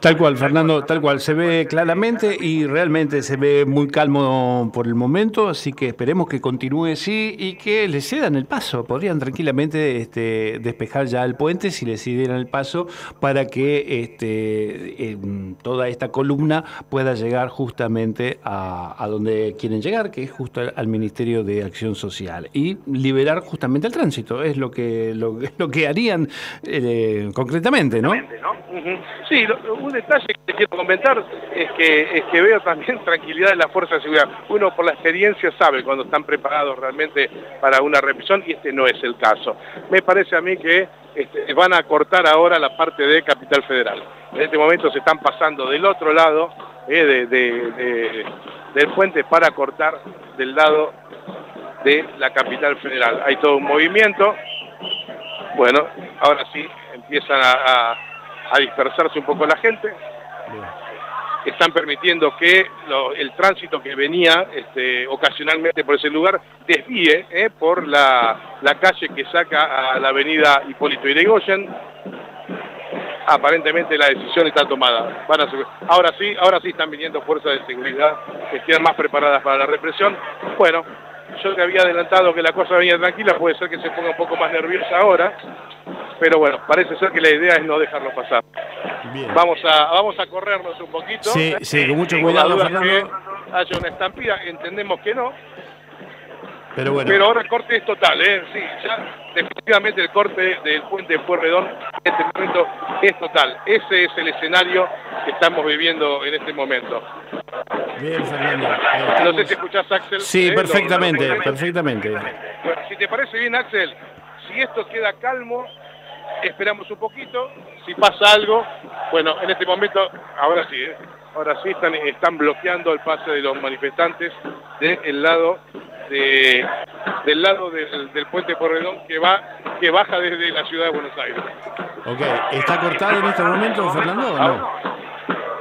Tal cual, Fernando, tal cual. Se ve claramente y realmente se ve muy calmo por el momento, así que esperemos que continúe así y que le cedan el paso. Podrían tranquilamente este, despejar ya el puente si le cedieran el paso para que este, toda esta columna pueda llegar justamente a, donde quieren llegar, que es justo al Ministerio de Acción Social, y liberar justamente el tránsito. Es lo que, lo, [LAUGHS] lo que harían eh, concretamente, ¿no? Sí, un detalle que quiero comentar es que, es que veo también [LAUGHS] tranquilidad en la fuerza de seguridad. Uno por la experiencia sabe cuando están preparados realmente para una represión y este no es el caso. Me parece a mí que este, van a cortar ahora la parte de Capital Federal. En este momento se están pasando del otro lado eh, del puente para cortar del lado de la Capital Federal. Hay todo un movimiento. Bueno, ahora sí empiezan a dispersarse un poco la gente. Están permitiendo que el tránsito que venía este, ocasionalmente por ese lugar desvíe eh, por la, calle que saca a la avenida Hipólito Yrigoyen. Aparentemente la decisión está tomada. A ahora sí, ahora sí están viniendo fuerzas de seguridad que estén más preparadas para la represión. Bueno, yo que había adelantado que la cosa venía tranquila, puede ser que se ponga un poco más nerviosa ahora, pero bueno, parece ser que la idea es no dejarlo pasar. Vamos a vamos a corrernos un poquito. Sí, sí, con mucho cuidado, Fernando. haya una estampida, entendemos que no. Pero bueno. Pero ahora el corte es total, ¿eh? Sí, ya definitivamente el corte del puente de Pueyrredón en este momento es total. Ese es el escenario que estamos viviendo en este momento. Bien, Fernando. No sé si escuchás, Axel. Sí, Eh, perfectamente, perfectamente. Bueno, si te parece bien, Axel, si esto queda calmo, esperamos un poquito. Si pasa algo, bueno, en este momento, ahora sí, ¿eh? ahora sí están, están bloqueando el pase de los manifestantes del lado de, del lado del, del puente Porredón que va que baja desde la ciudad de Buenos Aires. Ok, ¿está cortado en este momento, Fernando, o no?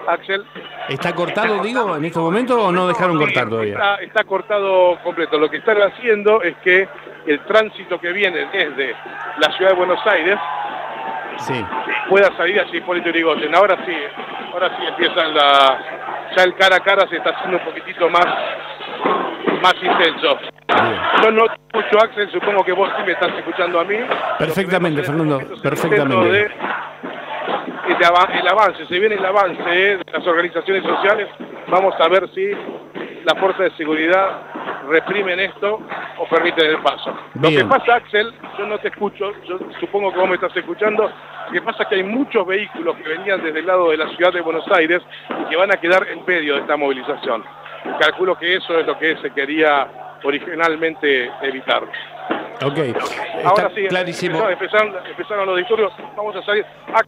Axel. ¿Está cortado, digo, en este momento o no dejaron cortar todavía? Está, está cortado completo. Lo que están haciendo es que el tránsito que viene desde la ciudad de Buenos Aires Sí. pueda salir hacia Hipólito Yrigoyen. Ahora sí, ahora sí empiezan la... Ya el cara a cara se está haciendo un poquitito más, más intenso. Yo no te escucho, Axel, supongo que vos sí me estás escuchando a mí. Perfectamente, Fernando, perfectamente. de el, el avance, se viene el avance eh, de las organizaciones sociales, vamos a ver si las fuerzas de seguridad reprimen esto o permiten el paso. Lo que Bien. pasa, Axel, yo no te escucho, yo supongo que vos me estás escuchando, lo que pasa es que hay muchos vehículos que venían desde el lado de la ciudad de Buenos Aires y que van a quedar en medio de esta movilización. Calculo que eso es lo que se quería originalmente evitar. Ok, Ahora está sí, clarísimo. empezaron, empezaron- los disturbios, vamos a salir. Ah,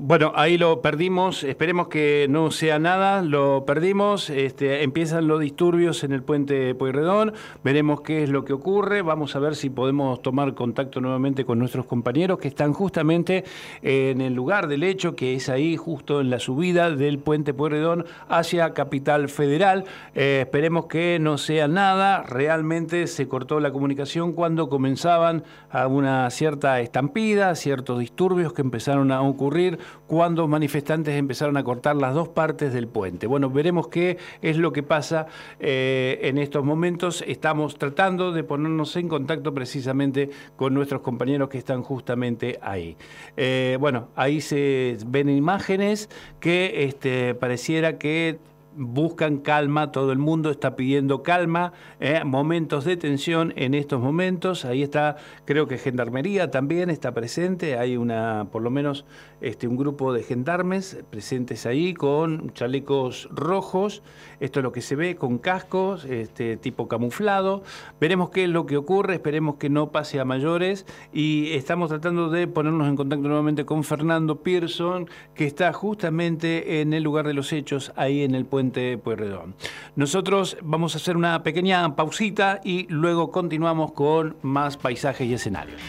Bueno, ahí lo perdimos, esperemos que no sea nada, lo perdimos, este, empiezan los disturbios en el puente Pueyrredón, veremos qué es lo que ocurre, vamos a ver si podemos tomar contacto nuevamente con nuestros compañeros que están justamente en el lugar del hecho, que es ahí justo en la subida del puente Pueyrredón hacia Capital Federal. Eh, esperemos que no sea nada, realmente se cortó la comunicación cuando comenzaban a una cierta estampida, ciertos disturbios que empezaron a ocurrir cuando manifestantes empezaron a cortar las dos partes del puente. Bueno, veremos qué es lo que pasa eh, en estos momentos. Estamos tratando de ponernos en contacto precisamente con nuestros compañeros que están justamente ahí. Eh, bueno, ahí se ven imágenes que este, pareciera que buscan calma, todo el mundo está pidiendo calma, eh, momentos de tensión en estos momentos, ahí está, creo que Gendarmería también está presente, hay una, por lo menos, este, un grupo de gendarmes presentes ahí con chalecos rojos, esto es lo que se ve, con cascos, este, tipo camuflado, veremos qué es lo que ocurre, esperemos que no pase a mayores. Y estamos tratando de ponernos en contacto nuevamente con Fernando Pearson, que está justamente en el lugar de los hechos, ahí en el puente Pueyrredón. Nosotros vamos a hacer una pequeña pausita y luego continuamos con más paisajes y escenarios.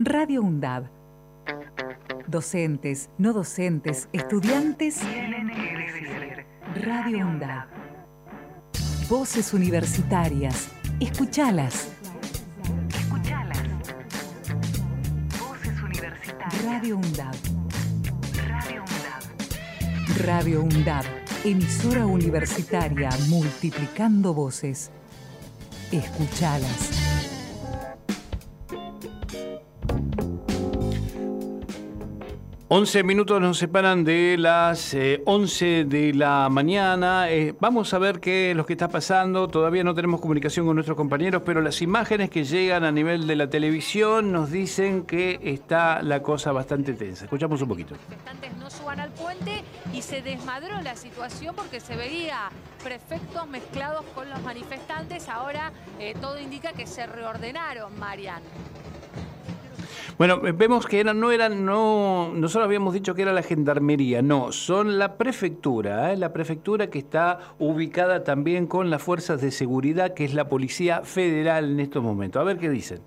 Radio UNDAB. Docentes, no docentes, estudiantes. Radio UNDAB. Voces universitarias. Escuchalas. Radio UNDAB. Radio UNDAB. Radio UNDAB. Emisora universitaria multiplicando voces. Escuchalas. 11 minutos nos separan de las eh, 11 de la mañana. Eh, vamos a ver qué es lo que está pasando. Todavía no tenemos comunicación con nuestros compañeros, pero las imágenes que llegan a nivel de la televisión nos dicen que está la cosa bastante tensa. Escuchamos un poquito. manifestantes no suban al puente y se desmadró la situación porque se veía prefectos mezclados con los manifestantes. Ahora eh, todo indica que se reordenaron, Marian. Bueno, eh, vemos que eran, no eran, no, nosotros habíamos dicho que era la gendarmería, no, son la prefectura, ¿eh? la prefectura que está ubicada también con las fuerzas de seguridad, que es la Policía Federal en estos momentos. A ver qué dicen.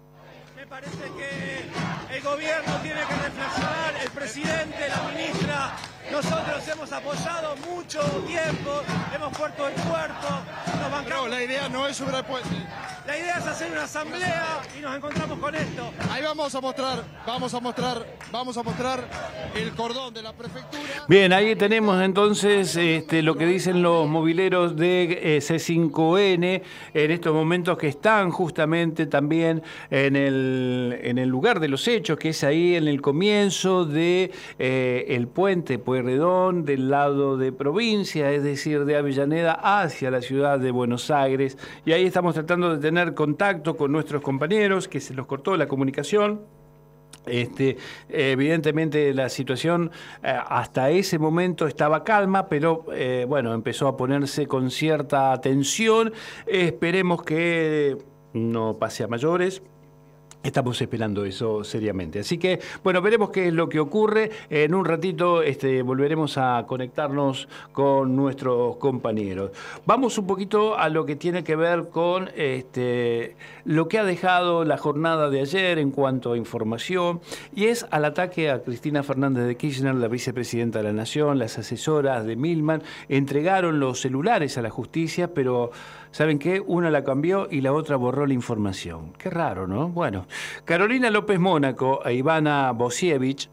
Me parece que el gobierno tiene que reflexionar, el presidente, la ministra. Nosotros hemos apoyado mucho tiempo, hemos puesto el cuerpo, nos bancamos. la idea no es subir al puente. La idea es hacer una asamblea y nos encontramos con esto. Ahí vamos a mostrar, vamos a mostrar, vamos a mostrar el cordón de la prefectura. Bien, ahí tenemos entonces este, lo que dicen los mobileros de eh, C5N en estos momentos que están justamente también en el, en el lugar de los hechos, que es ahí en el comienzo de eh, el puente Pueyrredón del lado de provincia, es decir, de Avellaneda hacia la ciudad de Buenos Aires. Y ahí estamos tratando de tener contacto con nuestros compañeros, que se nos cortó la comunicación. Este, evidentemente la situación eh, hasta ese momento estaba calma, pero eh, bueno, empezó a ponerse con cierta tensión. esperemos que no pase a mayores. Estamos esperando eso seriamente. Así que, bueno, veremos qué es lo que ocurre. En un ratito este, volveremos a conectarnos con nuestros compañeros. Vamos un poquito a lo que tiene que ver con este, lo que ha dejado la jornada de ayer en cuanto a información, y es al ataque a Cristina Fernández de Kirchner, la vicepresidenta de la Nación, las asesoras de Milman, entregaron los celulares a la justicia, pero ¿saben qué? Una la cambió y la otra borró la información. Qué raro, ¿no? Bueno. Carolina López Mónaco e Ivana Bosievich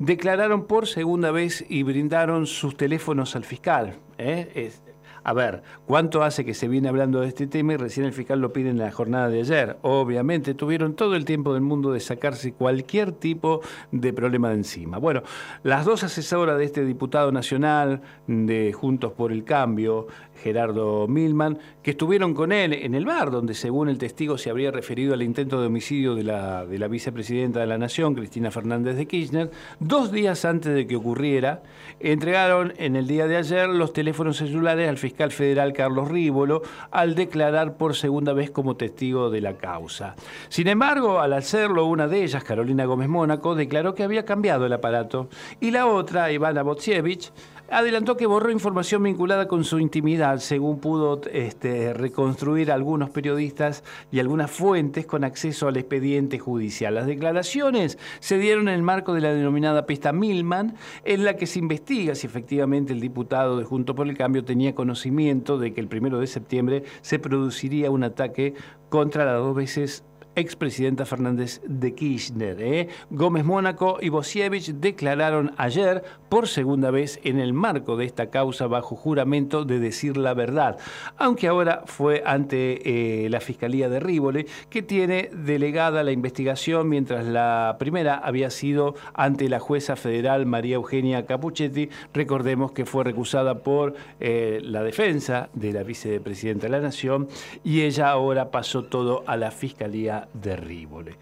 declararon por segunda vez y brindaron sus teléfonos al fiscal. ¿eh? a ver, ¿cuánto hace que se viene hablando de este tema y recién el fiscal lo pide en la jornada de ayer? Obviamente tuvieron todo el tiempo del mundo de sacarse cualquier tipo de problema de encima. Bueno, las dos asesoras de este diputado nacional de Juntos por el Cambio, Gerardo Milman, que estuvieron con él en el bar, donde según el testigo se habría referido al intento de homicidio de la, de la vicepresidenta de la Nación, Cristina Fernández de Kirchner, dos días antes de que ocurriera, entregaron en el día de ayer los teléfonos celulares al fiscal federal Carlos Rívolo al declarar por segunda vez como testigo de la causa. Sin embargo, al hacerlo, una de ellas, Carolina Gómez Mónaco, declaró que había cambiado el aparato y la otra, Ivana Botsievich, adelantó que borró información vinculada con su intimidad, según pudo este, reconstruir algunos periodistas y algunas fuentes con acceso al expediente judicial. Las declaraciones se dieron en el marco de la denominada pista Milman, en la que se investiga si efectivamente el diputado de Junto por el Cambio tenía conocimiento de que el primero de septiembre se produciría un ataque contra las dos veces expresidenta Fernández de Kirchner. ¿eh? Gómez Mónaco y Bosievich declararon ayer por segunda vez en el marco de esta causa bajo juramento de decir la verdad, aunque ahora fue ante eh, la Fiscalía de Rívole, que tiene delegada la investigación, mientras la primera había sido ante la jueza federal María Eugenia Capuchetti, recordemos que fue recusada por eh, la defensa de la vicepresidenta de la Nación, y ella ahora pasó todo a la Fiscalía de Rívole.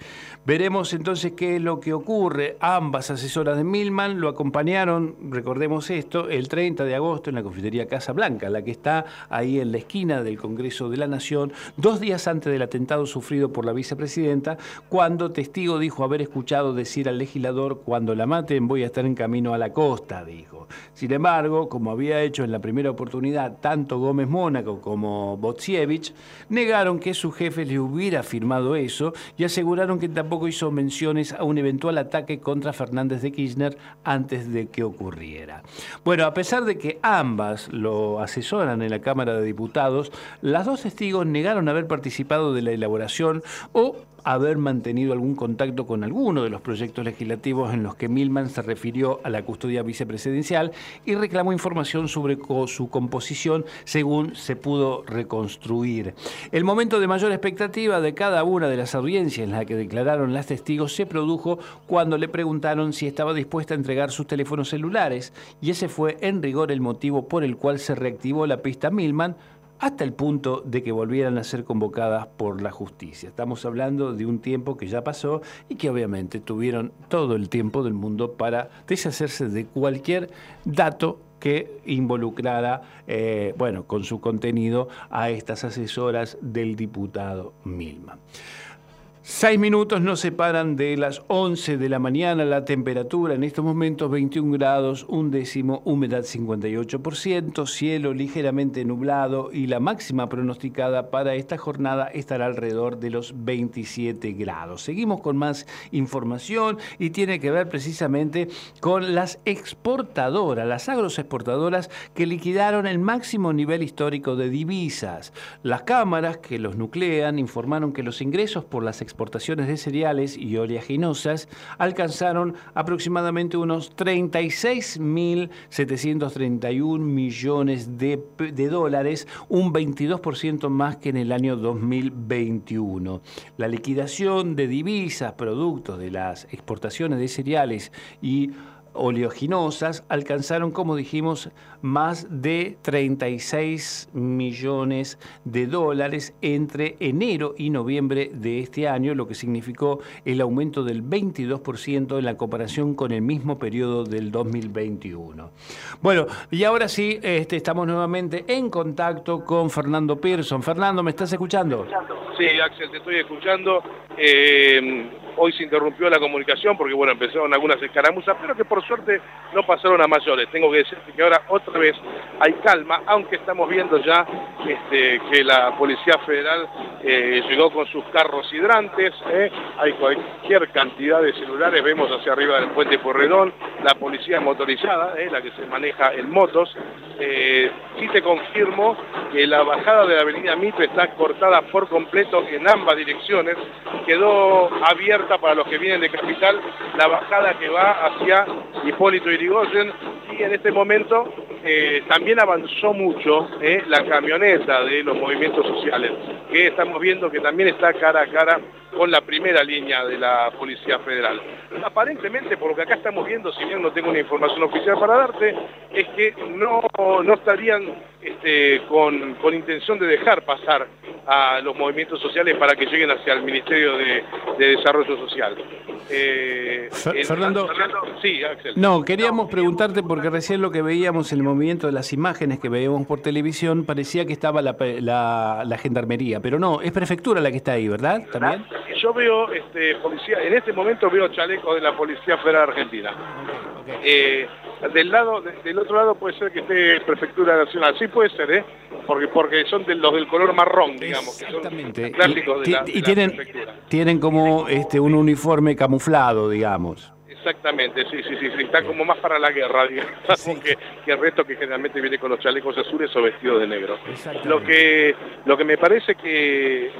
Veremos entonces qué es lo que ocurre. Ambas asesoras de Milman lo acompañaron, recordemos esto, el 30 de agosto en la confitería Casa Blanca, la que está ahí en la esquina del Congreso de la Nación, dos días antes del atentado sufrido por la vicepresidenta, cuando testigo dijo haber escuchado decir al legislador, cuando la maten voy a estar en camino a la costa, dijo. Sin embargo, como había hecho en la primera oportunidad tanto Gómez Mónaco como Botsievich, negaron que su jefe le hubiera firmado eso y aseguraron que tampoco hizo menciones a un eventual ataque contra Fernández de Kirchner antes de que ocurriera. Bueno, a pesar de que ambas lo asesoran en la Cámara de Diputados, las dos testigos negaron haber participado de la elaboración o haber mantenido algún contacto con alguno de los proyectos legislativos en los que Milman se refirió a la custodia vicepresidencial y reclamó información sobre su composición según se pudo reconstruir. El momento de mayor expectativa de cada una de las audiencias en la que declararon las testigos se produjo cuando le preguntaron si estaba dispuesta a entregar sus teléfonos celulares y ese fue en rigor el motivo por el cual se reactivó la pista Milman hasta el punto de que volvieran a ser convocadas por la justicia. Estamos hablando de un tiempo que ya pasó y que obviamente tuvieron todo el tiempo del mundo para deshacerse de cualquier dato que involucrara, eh, bueno, con su contenido a estas asesoras del diputado Milman. Seis minutos nos separan de las 11 de la mañana. La temperatura en estos momentos 21 grados, un décimo, humedad 58%, cielo ligeramente nublado y la máxima pronosticada para esta jornada estará alrededor de los 27 grados. Seguimos con más información y tiene que ver precisamente con las exportadoras, las agroexportadoras que liquidaron el máximo nivel histórico de divisas. Las cámaras que los nuclean informaron que los ingresos por las exportadoras exportaciones de cereales y oleaginosas alcanzaron aproximadamente unos 36.731 millones de, dólares, un 22% más que en el año 2021. La liquidación de divisas, productos de las exportaciones de cereales y oleaginosas alcanzaron, como dijimos, más de 36 millones de dólares entre enero y noviembre de este año, lo que significó el aumento del 22% en la comparación con el mismo periodo del 2021. Bueno, y ahora sí, este, estamos nuevamente en contacto con Fernando Pearson. Fernando, ¿me estás escuchando? Sí, Axel, te estoy escuchando. Eh, hoy se interrumpió la comunicación porque, bueno, empezaron algunas escaramuzas, pero que por suerte no pasaron a mayores. Tengo que decirte que ahora otra vez hay calma, aunque estamos viendo ya este, que la Policía Federal eh, llegó con sus carros hidrantes, ¿eh? hay cualquier cantidad de celulares, vemos hacia arriba del puente Porredón, la policía motorizada, ¿eh? la que se maneja en motos. sí te confirmo que la bajada de la avenida Mito está cortada por completo en ambas direcciones, quedó abierta para los que vienen de Capital la bajada que va hacia Hipólito Irigoyen y en este momento eh, también avanzó mucho eh, la camioneta de los movimientos sociales, que estamos viendo que también está cara a cara con la primera línea de la Policía Federal. Aparentemente, por lo que acá estamos viendo, si bien no tengo una información oficial para darte, es que no, no estarían este, con, con, intención de dejar pasar a los movimientos sociales para que lleguen hacia el Ministerio de, Desarrollo Social. Eh, Fernando, sí, Axel. No, queríamos preguntarte porque recién lo que veíamos en el movimiento de las imágenes que veíamos por televisión parecía que estaba la, la, gendarmería, pero no, es prefectura la que está ahí, ¿verdad? ¿También? Yo veo este, policía, en este momento veo chalecos de la Policía Federal Argentina. Eh, del lado, del otro lado puede ser que esté Prefectura Nacional, sí puede ser, ¿eh? Porque, porque son de los del color marrón, digamos, que son clásicos de la, y tienen, tienen como este un uniforme camuflado, digamos. Exactamente, sí, sí, sí, está como más para la guerra, digamos, que, el resto que generalmente viene con los chalecos azules o vestidos de negro. Lo que, lo que me parece que,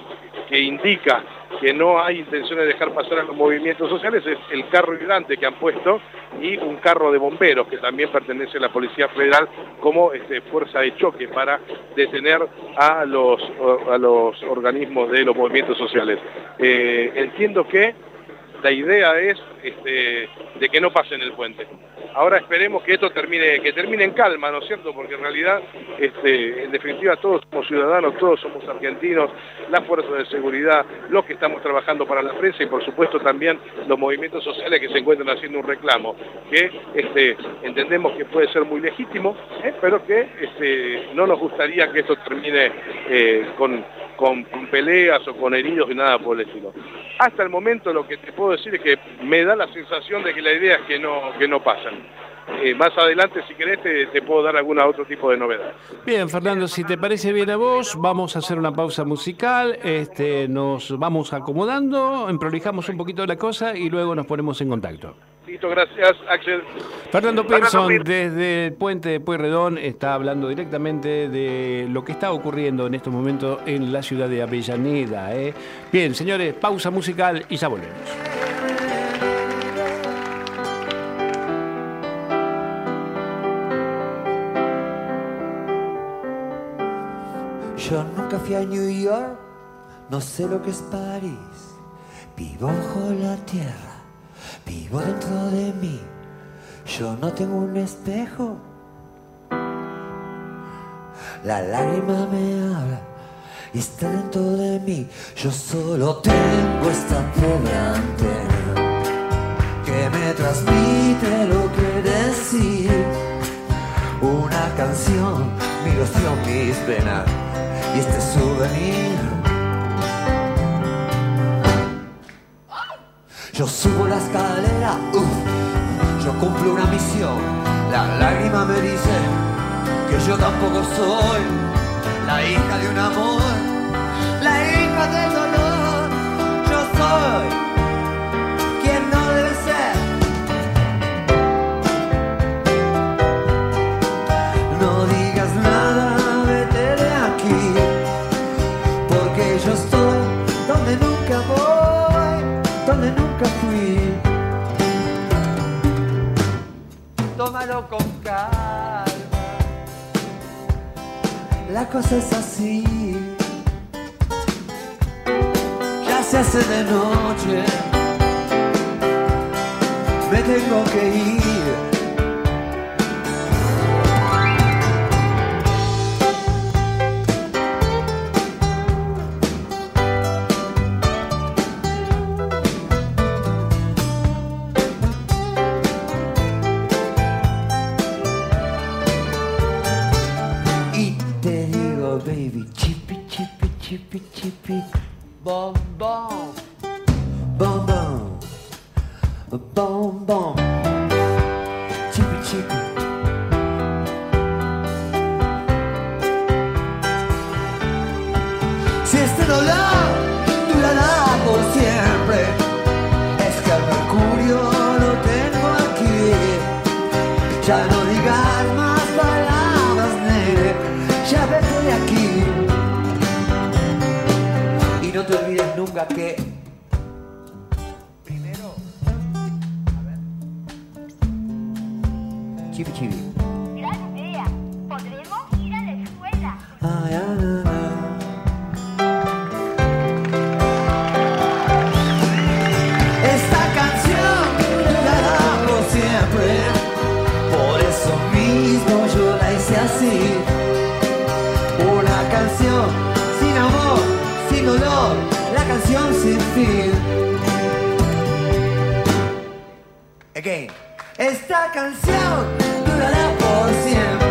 que indica que no hay intención de dejar pasar a los movimientos sociales es el carro hidrante que han puesto y un carro de bomberos que también pertenece a la Policía Federal como este, fuerza de choque para detener a los, a los organismos de los movimientos sociales. Eh, entiendo que la idea es este, de que no pasen el puente. Ahora esperemos que esto termine, que termine en calma, ¿no es cierto? Porque en realidad, este, en definitiva, todos somos ciudadanos, todos somos argentinos, las fuerzas de seguridad, los que estamos trabajando para la prensa y por supuesto también los movimientos sociales que se encuentran haciendo un reclamo, que este, entendemos que puede ser muy legítimo, ¿eh? pero que este, no nos gustaría que esto termine eh, con, con, peleas o con heridos y nada por el estilo. Hasta el momento lo que te puedo decir es que me da la sensación de que la idea es que no, que no pasan. Eh, más adelante, si querés, te, puedo dar algún otro tipo de novedad. Bien, Fernando, si te parece bien a vos, vamos a hacer una pausa musical, este, nos vamos acomodando, emprolijamos un poquito la cosa y luego nos ponemos en contacto. Listo, gracias, Axel. Fernando Pearson, desde el puente de Pueyrredón, está hablando directamente de lo que está ocurriendo en estos momentos en la ciudad de Avellaneda. ¿eh? Bien, señores, pausa musical y ya volvemos. Yo nunca fui a New York, no sé lo que es París. Vivo bajo la tierra, vivo dentro de mí. Yo no tengo un espejo. La lágrima me habla y está dentro de mí. Yo solo tengo esta pobre que me transmite lo que decir. Una canción, mi ilusión, mis penas y este souvenir. Yo subo la escalera, yo cumplo una misión. La lágrima me dice que yo tampoco soy la hija de un amor, la hija del dolor. Yo soy con calma. La cosa es así. Ya se hace de noche. Me tengo que ir Esta canción durará por siempre,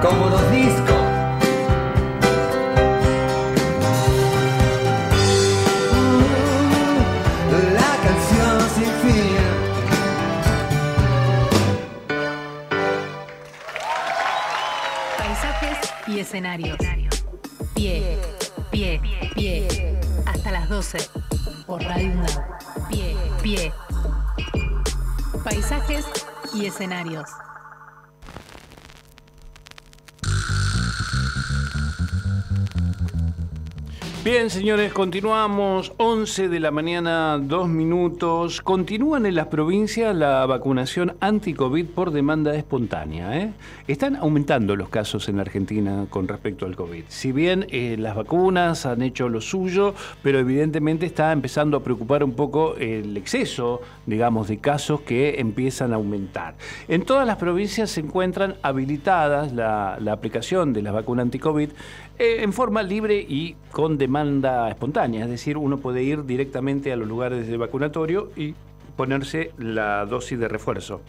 como los discos. La canción sin fin. Paisajes y escenarios. Pie, pie, pie. Hasta las 12. Por Radio. Pie, pie. Paisajes y escenarios. Bien, señores, continuamos. 11 de la mañana, dos minutos. Continúan en las provincias la vacunación anti-COVID por demanda espontánea. ¿eh? Están aumentando los casos en la Argentina con respecto al COVID. Si bien eh, las vacunas han hecho lo suyo, pero evidentemente está empezando a preocupar un poco el exceso, digamos, de casos que empiezan a aumentar. En todas las provincias se encuentran habilitadas la, aplicación de la vacuna anti-COVID eh, en forma libre y con demanda espontánea, es decir, uno puede ir directamente a los lugares de vacunatorio y ponerse la dosis de refuerzo.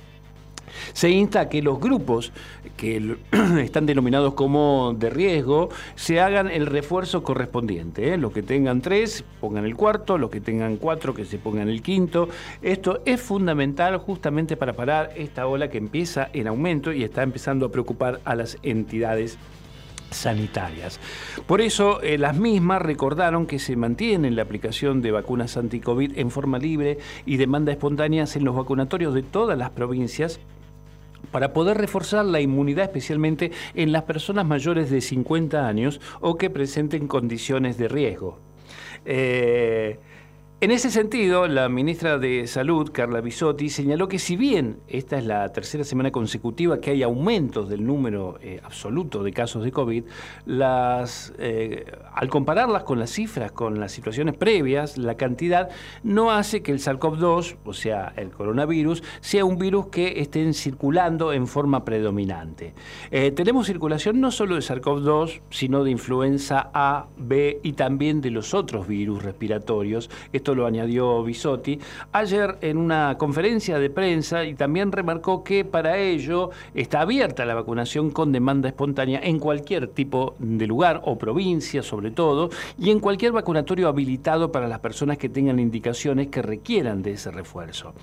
Se insta a que los grupos que [CLEARS THROAT] están denominados como de riesgo se hagan el refuerzo correspondiente. ¿eh? Los que tengan tres, pongan el cuarto, los que tengan cuatro, que se pongan el quinto. Esto es fundamental justamente para parar esta ola que empieza en aumento y está empezando a preocupar a las entidades sanitarias. Por eso, eh, las mismas recordaron que se mantiene la aplicación de vacunas anti-COVID en forma libre y demanda espontáneas en los vacunatorios de todas las provincias para poder reforzar la inmunidad especialmente en las personas mayores de 50 años o que presenten condiciones de riesgo. Eh, en ese sentido, la ministra de Salud, Carla Bisotti, señaló que si bien esta es la tercera semana consecutiva que hay aumentos del número eh, absoluto de casos de COVID, eh, al compararlas con las cifras, con las situaciones previas, la cantidad no hace que el SARS-CoV-2, o sea, el coronavirus, sea un virus que esté circulando en forma predominante. Eh, tenemos circulación no solo de SARS-CoV-2, sino de influenza A, B y también de los otros virus respiratorios. Esto lo añadió Bisotti ayer en una conferencia de prensa y también remarcó que para ello está abierta la vacunación con demanda espontánea en cualquier tipo de lugar o provincia sobre todo y en cualquier vacunatorio habilitado para las personas que tengan indicaciones que requieran de ese refuerzo.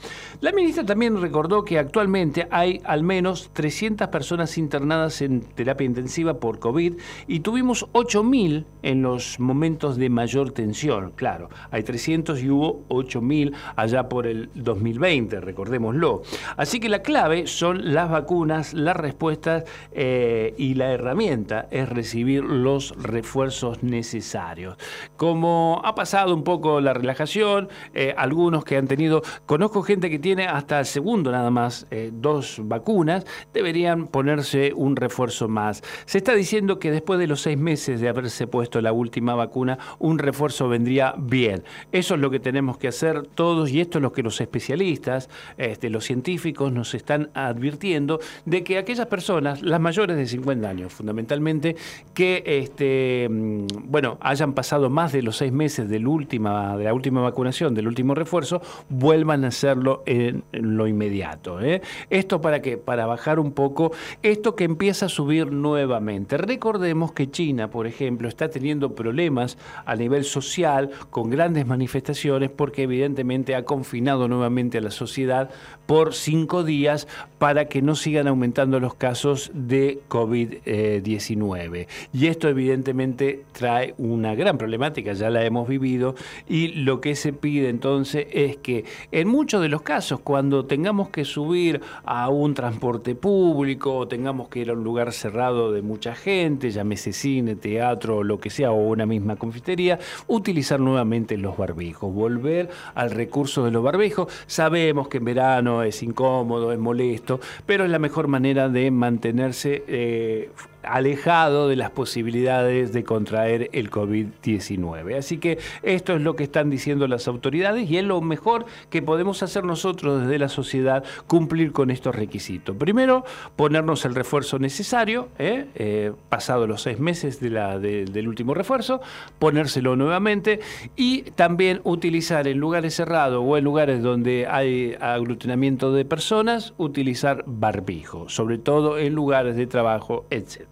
La ministra también recordó que actualmente hay al menos 300 personas internadas en terapia intensiva por COVID y tuvimos 8.000 en los momentos de mayor tensión. Claro, hay 300 y hubo 8.000 allá por el 2020, recordémoslo. Así que la clave son las vacunas, las respuestas eh, y la herramienta es recibir los refuerzos necesarios. Como ha pasado un poco la relajación, eh, algunos que han tenido, conozco gente que tiene hasta el segundo nada más eh, dos vacunas, deberían ponerse un refuerzo más. Se está diciendo que después de los seis meses de haberse puesto la última vacuna, un refuerzo vendría bien. Eso es lo que tenemos que hacer todos y esto es lo que los especialistas, este, los científicos nos están advirtiendo de que aquellas personas, las mayores de 50 años fundamentalmente, que este, mm, bueno, hayan pasado más de los seis meses de la última vacunación, del último refuerzo, vuelvan a hacerlo en, en lo inmediato. ¿eh? ¿Esto para qué? Para bajar un poco esto que empieza a subir nuevamente. Recordemos que China, por ejemplo, está teniendo problemas a nivel social con grandes manifestaciones porque evidentemente ha confinado nuevamente a la sociedad por cinco días para que no sigan aumentando los casos de COVID-19. Y esto evidentemente trae una gran problemática, ya la hemos vivido, y lo que se pide entonces es que en muchos de los casos, cuando tengamos que subir a un transporte público o tengamos que ir a un lugar cerrado de mucha gente, llámese cine, teatro lo que sea, o una misma confitería, utilizar nuevamente los barbijos, volver al recurso de los barbijos. Sabemos que en verano es incómodo, es molesto, pero es la mejor manera de mantenerse eh, alejado de las posibilidades de contraer el COVID-19. Así que esto es lo que están diciendo las autoridades y es lo mejor que podemos hacer nosotros desde la sociedad, cumplir con estos requisitos. Primero, ponernos el refuerzo necesario, ¿eh? Eh, pasado los seis meses del último refuerzo, ponérselo nuevamente y también utilizar en lugares cerrados o en lugares donde hay aglutinamiento de personas, utilizar barbijo, sobre todo en lugares de trabajo, etc.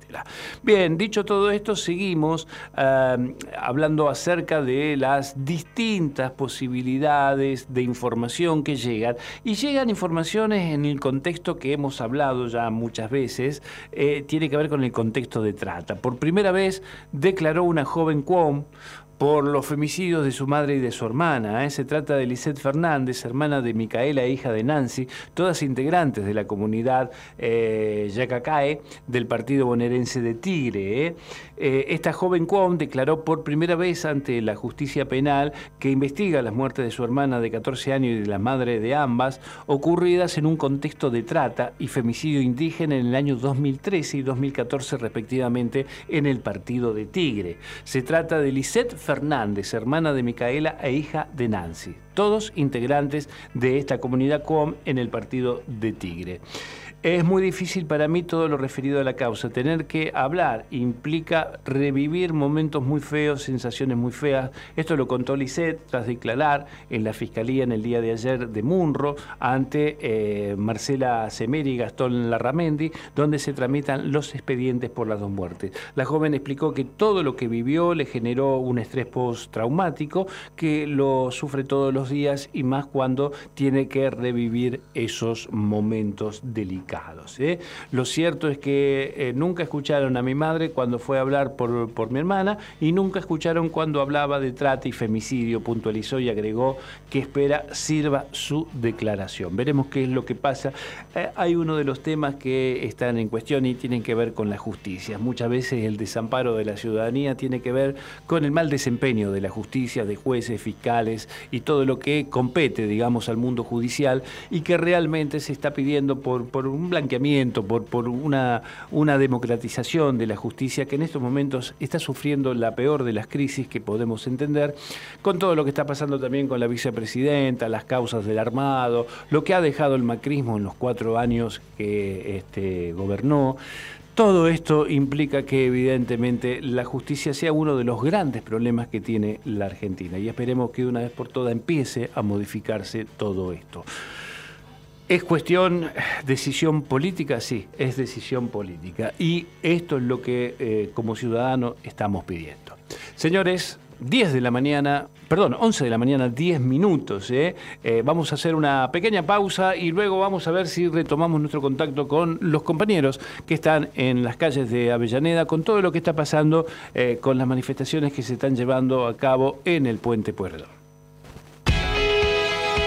Bien, dicho todo esto, seguimos eh, hablando acerca de las distintas posibilidades de información que llegan. Y llegan informaciones en el contexto que hemos hablado ya muchas veces, eh, tiene que ver con el contexto de trata. Por primera vez declaró una joven Cuom por los femicidios de su madre y de su hermana. ¿eh? Se trata de Lisette Fernández, hermana de Micaela, hija de Nancy, todas integrantes de la comunidad eh, Yacacae del partido bonaerense de Tigre. Eh, esta joven Cuom declaró por primera vez ante la justicia penal que investiga las muertes de su hermana de 14 años y de la madre de ambas, ocurridas en un contexto de trata y femicidio indígena en el año 2013 y 2014 respectivamente en el partido de Tigre. Se trata de Lisette Fernández, hermana de Micaela e hija de Nancy, todos integrantes de esta comunidad COM en el partido de Tigre. Es muy difícil para mí todo lo referido a la causa. Tener que hablar implica revivir momentos muy feos, sensaciones muy feas. Esto lo contó Lisette tras declarar en la fiscalía en el día de ayer de Munro ante eh, Marcela Semeri y Gastón Larramendi, donde se tramitan los expedientes por las dos muertes. La joven explicó que todo lo que vivió le generó un estrés postraumático que lo sufre todos los días y más cuando tiene que revivir esos momentos delicados. ¿Eh? Lo cierto es que eh, nunca escucharon a mi madre cuando fue a hablar por, por, mi hermana y nunca escucharon cuando hablaba de trata y femicidio, puntualizó y agregó que espera sirva su declaración. Veremos qué es lo que pasa. Eh, hay uno de los temas que están en cuestión y tienen que ver con la justicia. Muchas veces el desamparo de la ciudadanía tiene que ver con el mal desempeño de la justicia, de jueces, fiscales y todo lo que compete, digamos, al mundo judicial y que realmente se está pidiendo por, por un blanqueamiento, por, por una, una democratización de la justicia que en estos momentos está sufriendo la peor de las crisis que podemos entender, con todo lo que está pasando también con la vicepresidenta, las causas del armado, lo que ha dejado el macrismo en los cuatro años que este, gobernó. Todo esto implica que evidentemente la justicia sea uno de los grandes problemas que tiene la Argentina y esperemos que de una vez por todas empiece a modificarse todo esto. ¿Es cuestión decisión política? Sí, es decisión política. Y esto es lo que eh, como ciudadanos estamos pidiendo. Señores, 10 de la mañana, perdón, 11 de la mañana, 10 minutos. ¿eh? Eh, vamos a hacer una pequeña pausa y luego vamos a ver si retomamos nuestro contacto con los compañeros que están en las calles de Avellaneda con todo lo que está pasando eh, con las manifestaciones que se están llevando a cabo en el Puente Puerto.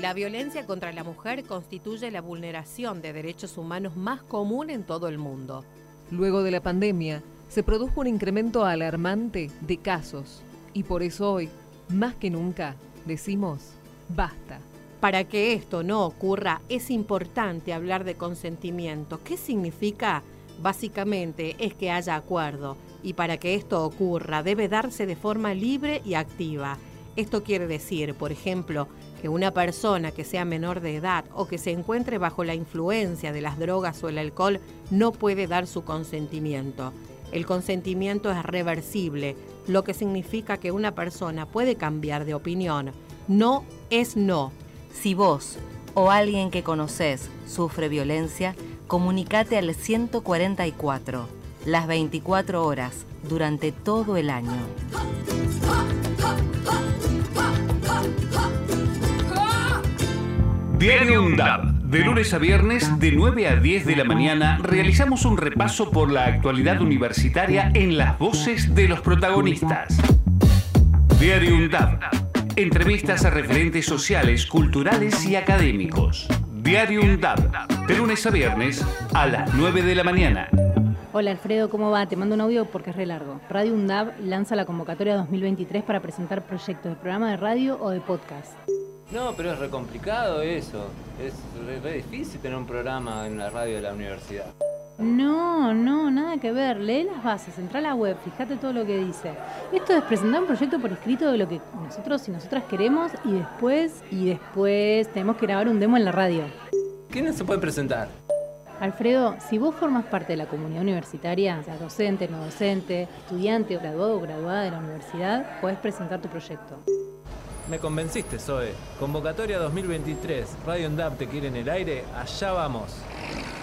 La violencia contra la mujer constituye la vulneración de derechos humanos más común en todo el mundo. Luego de la pandemia, se produjo un incremento alarmante de casos y por eso hoy, más que nunca, decimos, basta. Para que esto no ocurra, es importante hablar de consentimiento. ¿Qué significa? Básicamente es que haya acuerdo y para que esto ocurra debe darse de forma libre y activa. Esto quiere decir, por ejemplo, que una persona que sea menor de edad o que se encuentre bajo la influencia de las drogas o el alcohol no puede dar su consentimiento. El consentimiento es reversible, lo que significa que una persona puede cambiar de opinión. No es no. Si vos o alguien que conoces sufre violencia, comunicate al 144, las 24 horas, durante todo el año. Diario UNDAB. De lunes a viernes, de 9 a 10 de la mañana, realizamos un repaso por la actualidad universitaria en las voces de los protagonistas. Diario UNDAB. Entrevistas a referentes sociales, culturales y académicos. Diario UNDAB. De lunes a viernes, a las 9 de la mañana. Hola Alfredo, ¿cómo va? Te mando un audio porque es re largo. Radio UNDAB lanza la convocatoria 2023 para presentar proyectos de programa de radio o de podcast. No, pero es re complicado eso. Es re, re difícil tener un programa en la radio de la universidad. No, no, nada que ver. Lee las bases, entra a la web, fíjate todo lo que dice. Esto es presentar un proyecto por escrito de lo que nosotros y nosotras queremos y después, y después tenemos que grabar un demo en la radio. ¿Qué no se puede presentar? Alfredo, si vos formas parte de la comunidad universitaria, sea docente, no docente, estudiante, graduado o graduada de la universidad, podés presentar tu proyecto. Me convenciste, Zoe. Convocatoria 2023. Radio UNDAP te quiere en el aire. Allá vamos.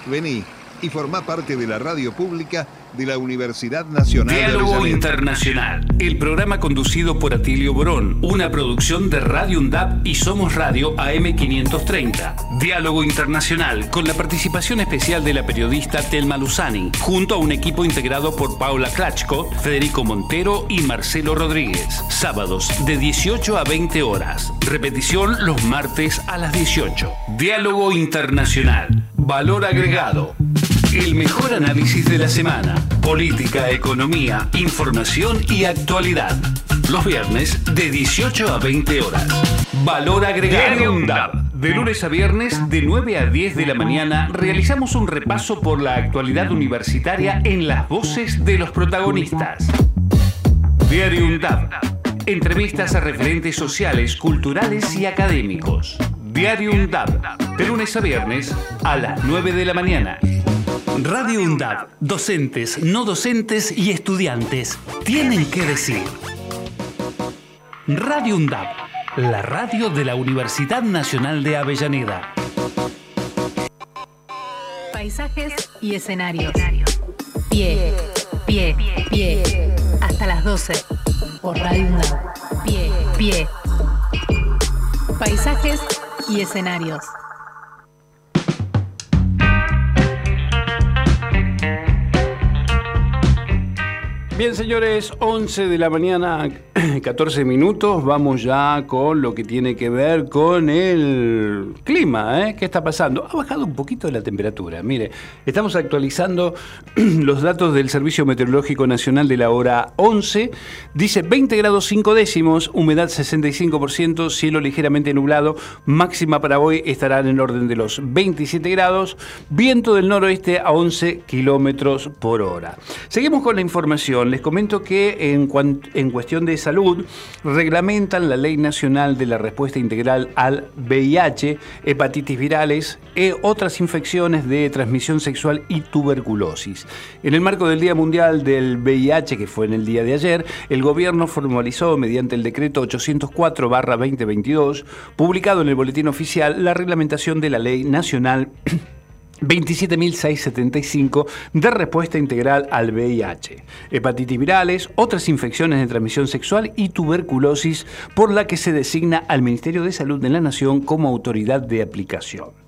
Vení y formá parte de la radio pública de la Universidad Nacional Diálogo. Internacional, el programa conducido por Atilio Borón, una producción de Radio UNDAP y Somos Radio AM530. Diálogo Internacional, con la participación especial de la periodista Telma Luzani, junto a un equipo integrado por Paula Klachko, Federico Montero y Marcelo Rodríguez. Sábados de 18 a 20 horas. Repetición los martes a las 18. Diálogo Internacional. Valor agregado. El mejor análisis de la semana. Política, economía, información y actualidad. Los viernes de 18 a 20 horas. Valor agregado. Diario UNDAP. De lunes a viernes, de 9 a 10 de la mañana, realizamos un repaso por la actualidad universitaria en las voces de los protagonistas. Diario UNDAP. Entrevistas a referentes sociales, culturales y académicos. Diario UNDAP. De lunes a viernes, a las 9 de la mañana. Radio UNDAP. Docentes, no docentes y estudiantes tienen que decir. Radio UNDAP. La radio de la Universidad Nacional de Avellaneda. Paisajes y escenarios. Pie, pie, pie. Hasta las 12. Por Radio UNDAB. Pie, pie. Paisajes y escenarios. Bien, señores, 11 de la mañana, [CLEARS THROAT] 14 minutos. Vamos ya con lo que tiene que ver con el clima. ¿eh? ¿Qué está pasando? Ha bajado un poquito la temperatura. Mire, estamos actualizando [CLEARS THROAT] los datos del Servicio Meteorológico Nacional de la hora 11. Dice 20 grados 5 décimos, humedad 65%, cielo ligeramente nublado. Máxima para hoy estará en el orden de los 27 grados. Viento del noroeste a 11 kilómetros por hora. Seguimos con la información. Les comento que en, en cuestión de salud reglamentan la Ley Nacional de la Respuesta Integral al VIH, hepatitis virales e otras infecciones de transmisión sexual y tuberculosis. En el marco del Día Mundial del VIH, que fue en el día de ayer, el gobierno formalizó mediante el decreto 804-2022, publicado en el Boletín Oficial, la reglamentación de la Ley Nacional 27.675 de respuesta integral al VIH, hepatitis virales, otras infecciones de transmisión sexual y tuberculosis, por la que se designa al Ministerio de Salud de la Nación como autoridad de aplicación.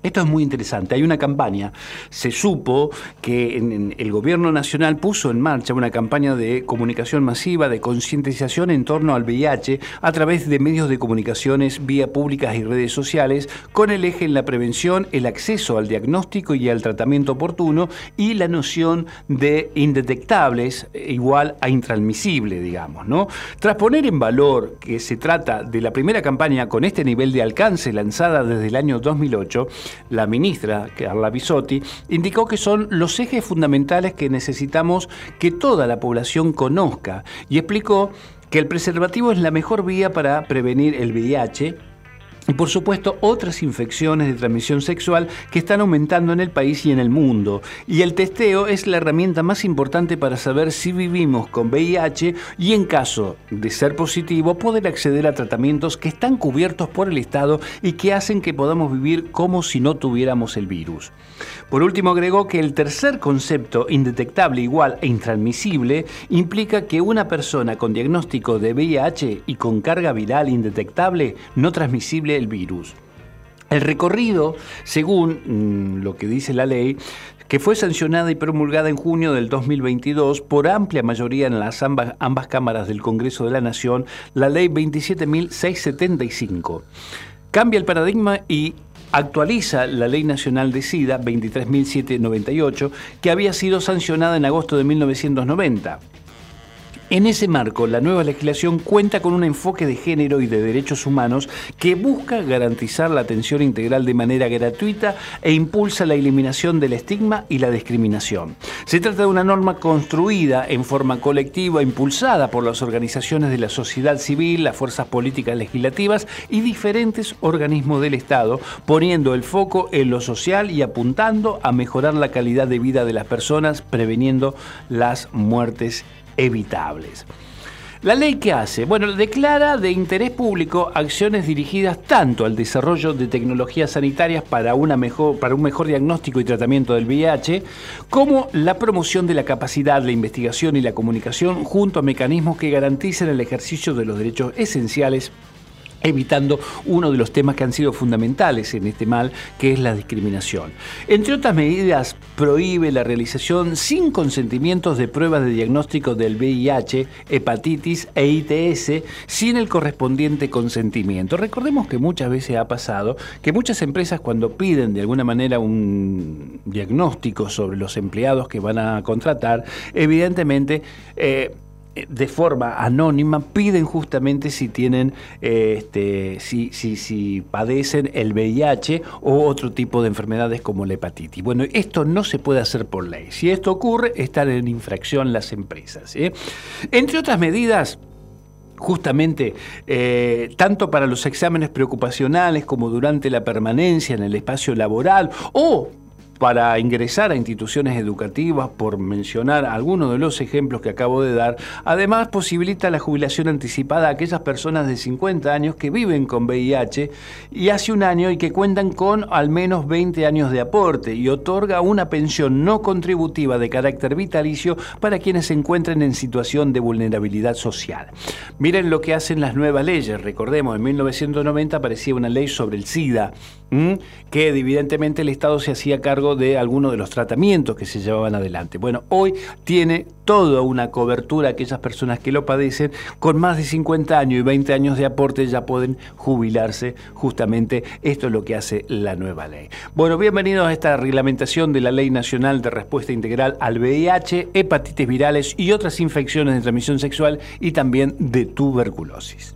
Esto es muy interesante. Hay una campaña. Se supo que el gobierno nacional puso en marcha una campaña de comunicación masiva, de concientización en torno al VIH a través de medios de comunicaciones vía públicas y redes sociales, con el eje en la prevención, el acceso al diagnóstico y al tratamiento oportuno y la noción de indetectables igual a intransmisible, digamos, ¿no? Tras poner en valor que se trata de la primera campaña con este nivel de alcance lanzada desde el año 2008, la ministra, Carla Bisotti, indicó que son los ejes fundamentales que necesitamos que toda la población conozca y explicó que el preservativo es la mejor vía para prevenir el VIH y por supuesto otras infecciones de transmisión sexual que están aumentando en el país y en el mundo. Y el testeo es la herramienta más importante para saber si vivimos con VIH y en caso de ser positivo poder acceder a tratamientos que están cubiertos por el Estado y que hacen que podamos vivir como si no tuviéramos el virus. Por último agregó que el tercer concepto, indetectable igual e intransmisible, implica que una persona con diagnóstico de VIH y con carga viral indetectable no transmisible el virus. El recorrido, según mm, lo que dice la ley, que fue sancionada y promulgada en junio del 2022 por amplia mayoría en las ambas, ambas cámaras del Congreso de la Nación, la ley 27.675. Cambia el paradigma y actualiza la Ley Nacional de SIDA 23.798, que había sido sancionada en agosto de 1990. En ese marco, la nueva legislación cuenta con un enfoque de género y de derechos humanos que busca garantizar la atención integral de manera gratuita e impulsa la eliminación del estigma y la discriminación. Se trata de una norma construida en forma colectiva, impulsada por las organizaciones de la sociedad civil, las fuerzas políticas legislativas y diferentes organismos del Estado, poniendo el foco en lo social y apuntando a mejorar la calidad de vida de las personas, preveniendo las muertes evitables. ¿La ley qué hace? Bueno, declara de interés público acciones dirigidas tanto al desarrollo de tecnologías sanitarias para, una mejor, para un mejor diagnóstico y tratamiento del VIH, como la promoción de la capacidad, la investigación y la comunicación junto a mecanismos que garanticen el ejercicio de los derechos esenciales evitando uno de los temas que han sido fundamentales en este mal, que es la discriminación. Entre otras medidas, prohíbe la realización sin consentimientos de pruebas de diagnóstico del VIH, hepatitis e ITS sin el correspondiente consentimiento. Recordemos que muchas veces ha pasado que muchas empresas cuando piden de alguna manera un diagnóstico sobre los empleados que van a contratar, evidentemente... Eh, de forma anónima piden justamente si tienen eh, este si, si, si padecen el VIH o otro tipo de enfermedades como la hepatitis. Bueno, esto no se puede hacer por ley. Si esto ocurre, están en infracción las empresas. ¿eh? Entre otras medidas, justamente eh, tanto para los exámenes preocupacionales como durante la permanencia en el espacio laboral o para ingresar a instituciones educativas, por mencionar algunos de los ejemplos que acabo de dar. Además, posibilita la jubilación anticipada a aquellas personas de 50 años que viven con VIH y hace un año y que cuentan con al menos 20 años de aporte y otorga una pensión no contributiva de carácter vitalicio para quienes se encuentren en situación de vulnerabilidad social. Miren lo que hacen las nuevas leyes. Recordemos, en 1990 aparecía una ley sobre el SIDA. Que evidentemente el Estado se hacía cargo de algunos de los tratamientos que se llevaban adelante. Bueno, hoy tiene toda una cobertura aquellas personas que lo padecen, con más de 50 años y 20 años de aporte ya pueden jubilarse. Justamente esto es lo que hace la nueva ley. Bueno, bienvenidos a esta reglamentación de la Ley Nacional de Respuesta Integral al VIH, hepatitis virales y otras infecciones de transmisión sexual y también de tuberculosis.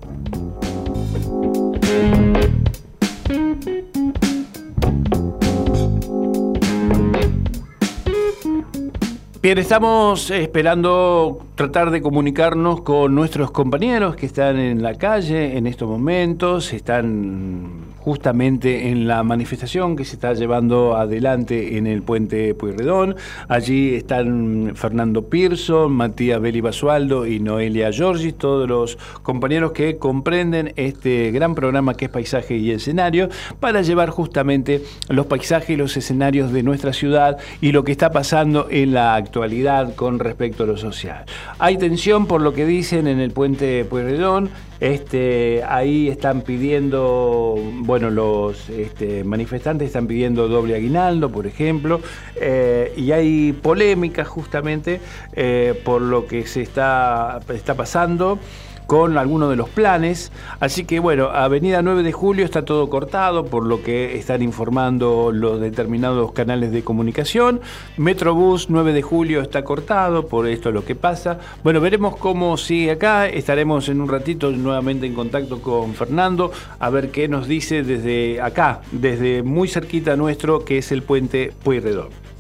Bien, estamos esperando tratar de comunicarnos con nuestros compañeros que están en la calle en estos momentos, están justamente en la manifestación que se está llevando adelante en el puente Pueyrredón. Allí están Fernando Pearson, Matías Beli Basualdo y Noelia Giorgi, todos los compañeros que comprenden este gran programa que es Paisaje y Escenario, para llevar justamente los paisajes y los escenarios de nuestra ciudad y lo que está pasando en la actualidad con respecto a lo social. Hay tensión por lo que dicen en el puente Pueyrredón. Este, ahí están pidiendo, bueno, los este, manifestantes están pidiendo doble aguinaldo, por ejemplo, eh, y hay polémica justamente eh, por lo que se está, está pasando con algunos de los planes. Así que bueno, Avenida 9 de Julio está todo cortado, por lo que están informando los determinados canales de comunicación. Metrobús 9 de Julio está cortado, por esto es lo que pasa. Bueno, veremos cómo sigue acá. Estaremos en un ratito nuevamente en contacto con Fernando, a ver qué nos dice desde acá, desde muy cerquita nuestro, que es el puente Pueyrredón.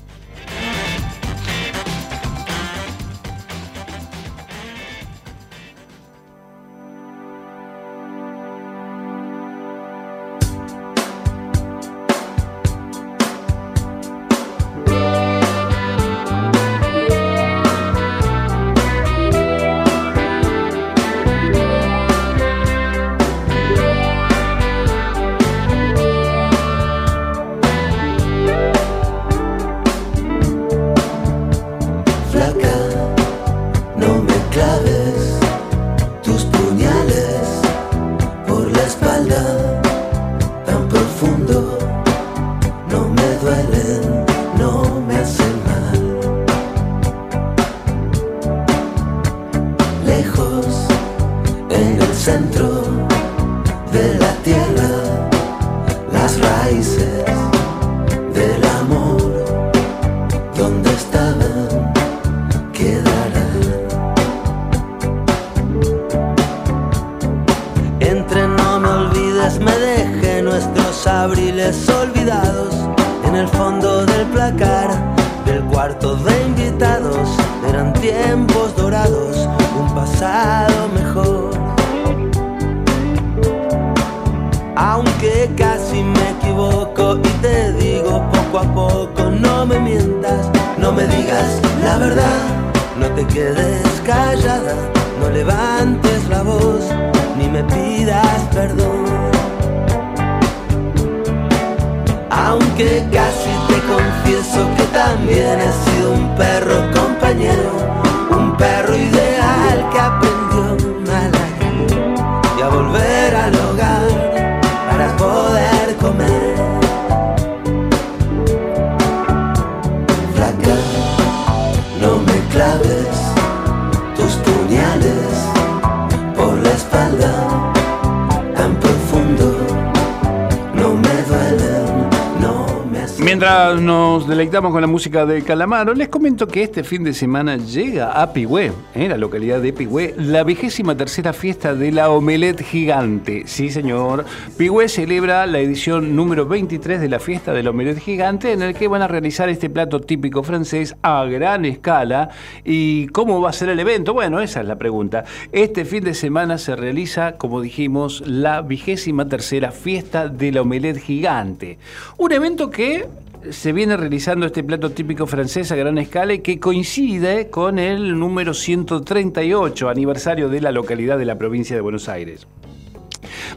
Nos deleitamos con la música de Calamaro, les comento que este fin de semana llega a Pigüé, en la localidad de Pigüé, la vigésima tercera fiesta de la Omelette Gigante. Sí, señor. Pigüé celebra la edición número 23 de la fiesta de la Omelette Gigante, en el que van a realizar este plato típico francés a gran escala. ¿Y cómo va a ser el evento? Bueno, esa es la pregunta. Este fin de semana se realiza, como dijimos, la vigésima tercera fiesta de la Omelette Gigante. Un evento que se viene realizando este plato típico francés a gran escala y que coincide con el número 138 aniversario de la localidad de la provincia de Buenos Aires.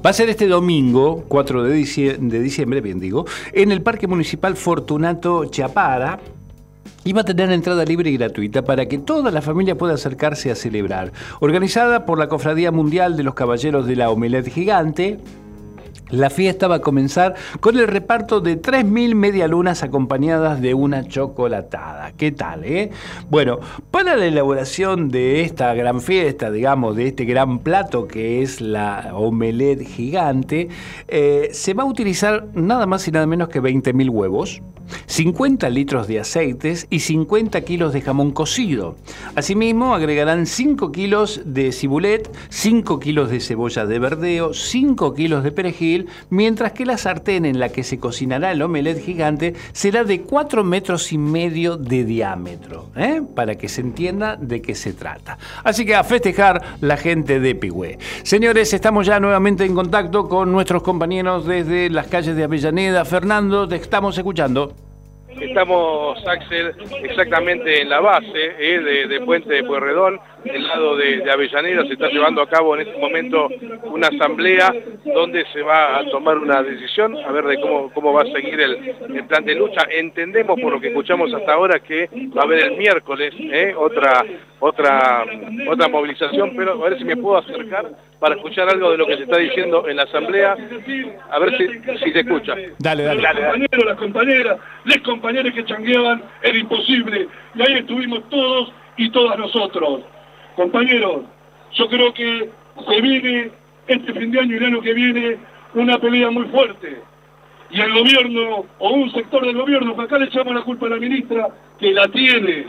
Va a ser este domingo, 4 de diciembre, bien digo, en el Parque Municipal Fortunato Chapara, y va a tener entrada libre y gratuita para que toda la familia pueda acercarse a celebrar. Organizada por la Cofradía Mundial de los Caballeros de la Omelette Gigante, la fiesta va a comenzar con el reparto de 3.000 medialunas acompañadas de una chocolatada. ¿Qué tal, eh? Bueno, para la elaboración de esta gran fiesta, digamos, de este gran plato que es la omelette gigante, eh, se va a utilizar nada más y nada menos que 20.000 huevos, 50 litros de aceites y 50 kilos de jamón cocido. Asimismo, agregarán 5 kilos de cibulet, 5 kilos de cebolla de verdeo, 5 kilos de perejil, mientras que la sartén en la que se cocinará el omelette gigante será de 4 metros y medio de diámetro, ¿eh? para que se entienda de qué se trata. Así que a festejar la gente de Pigüé. Señores, estamos ya nuevamente en contacto con nuestros compañeros desde las calles de Avellaneda. Fernando, te estamos escuchando. Estamos, Axel, exactamente en la base eh, de, de Puente de Pueyrredón, del lado de, de Avellaneda. Se está llevando a cabo en este momento una asamblea donde se va a tomar una decisión, a ver de cómo, cómo va a seguir el, el plan de lucha. Entendemos por lo que escuchamos hasta ahora que va a haber el miércoles eh, otra, otra, otra movilización, pero a ver si me puedo acercar para escuchar algo de lo que se está diciendo en la asamblea, a ver si, si se escucha. Dale, dale. Dale, dale. compañeros, las compañeras, les compañeros que changueaban, era imposible. Y ahí estuvimos todos y todas nosotros. Compañeros, yo creo que se viene este fin de año y el año que viene una pelea muy fuerte. Y el gobierno, o un sector del gobierno, que acá le echamos la culpa a la ministra, que la tiene,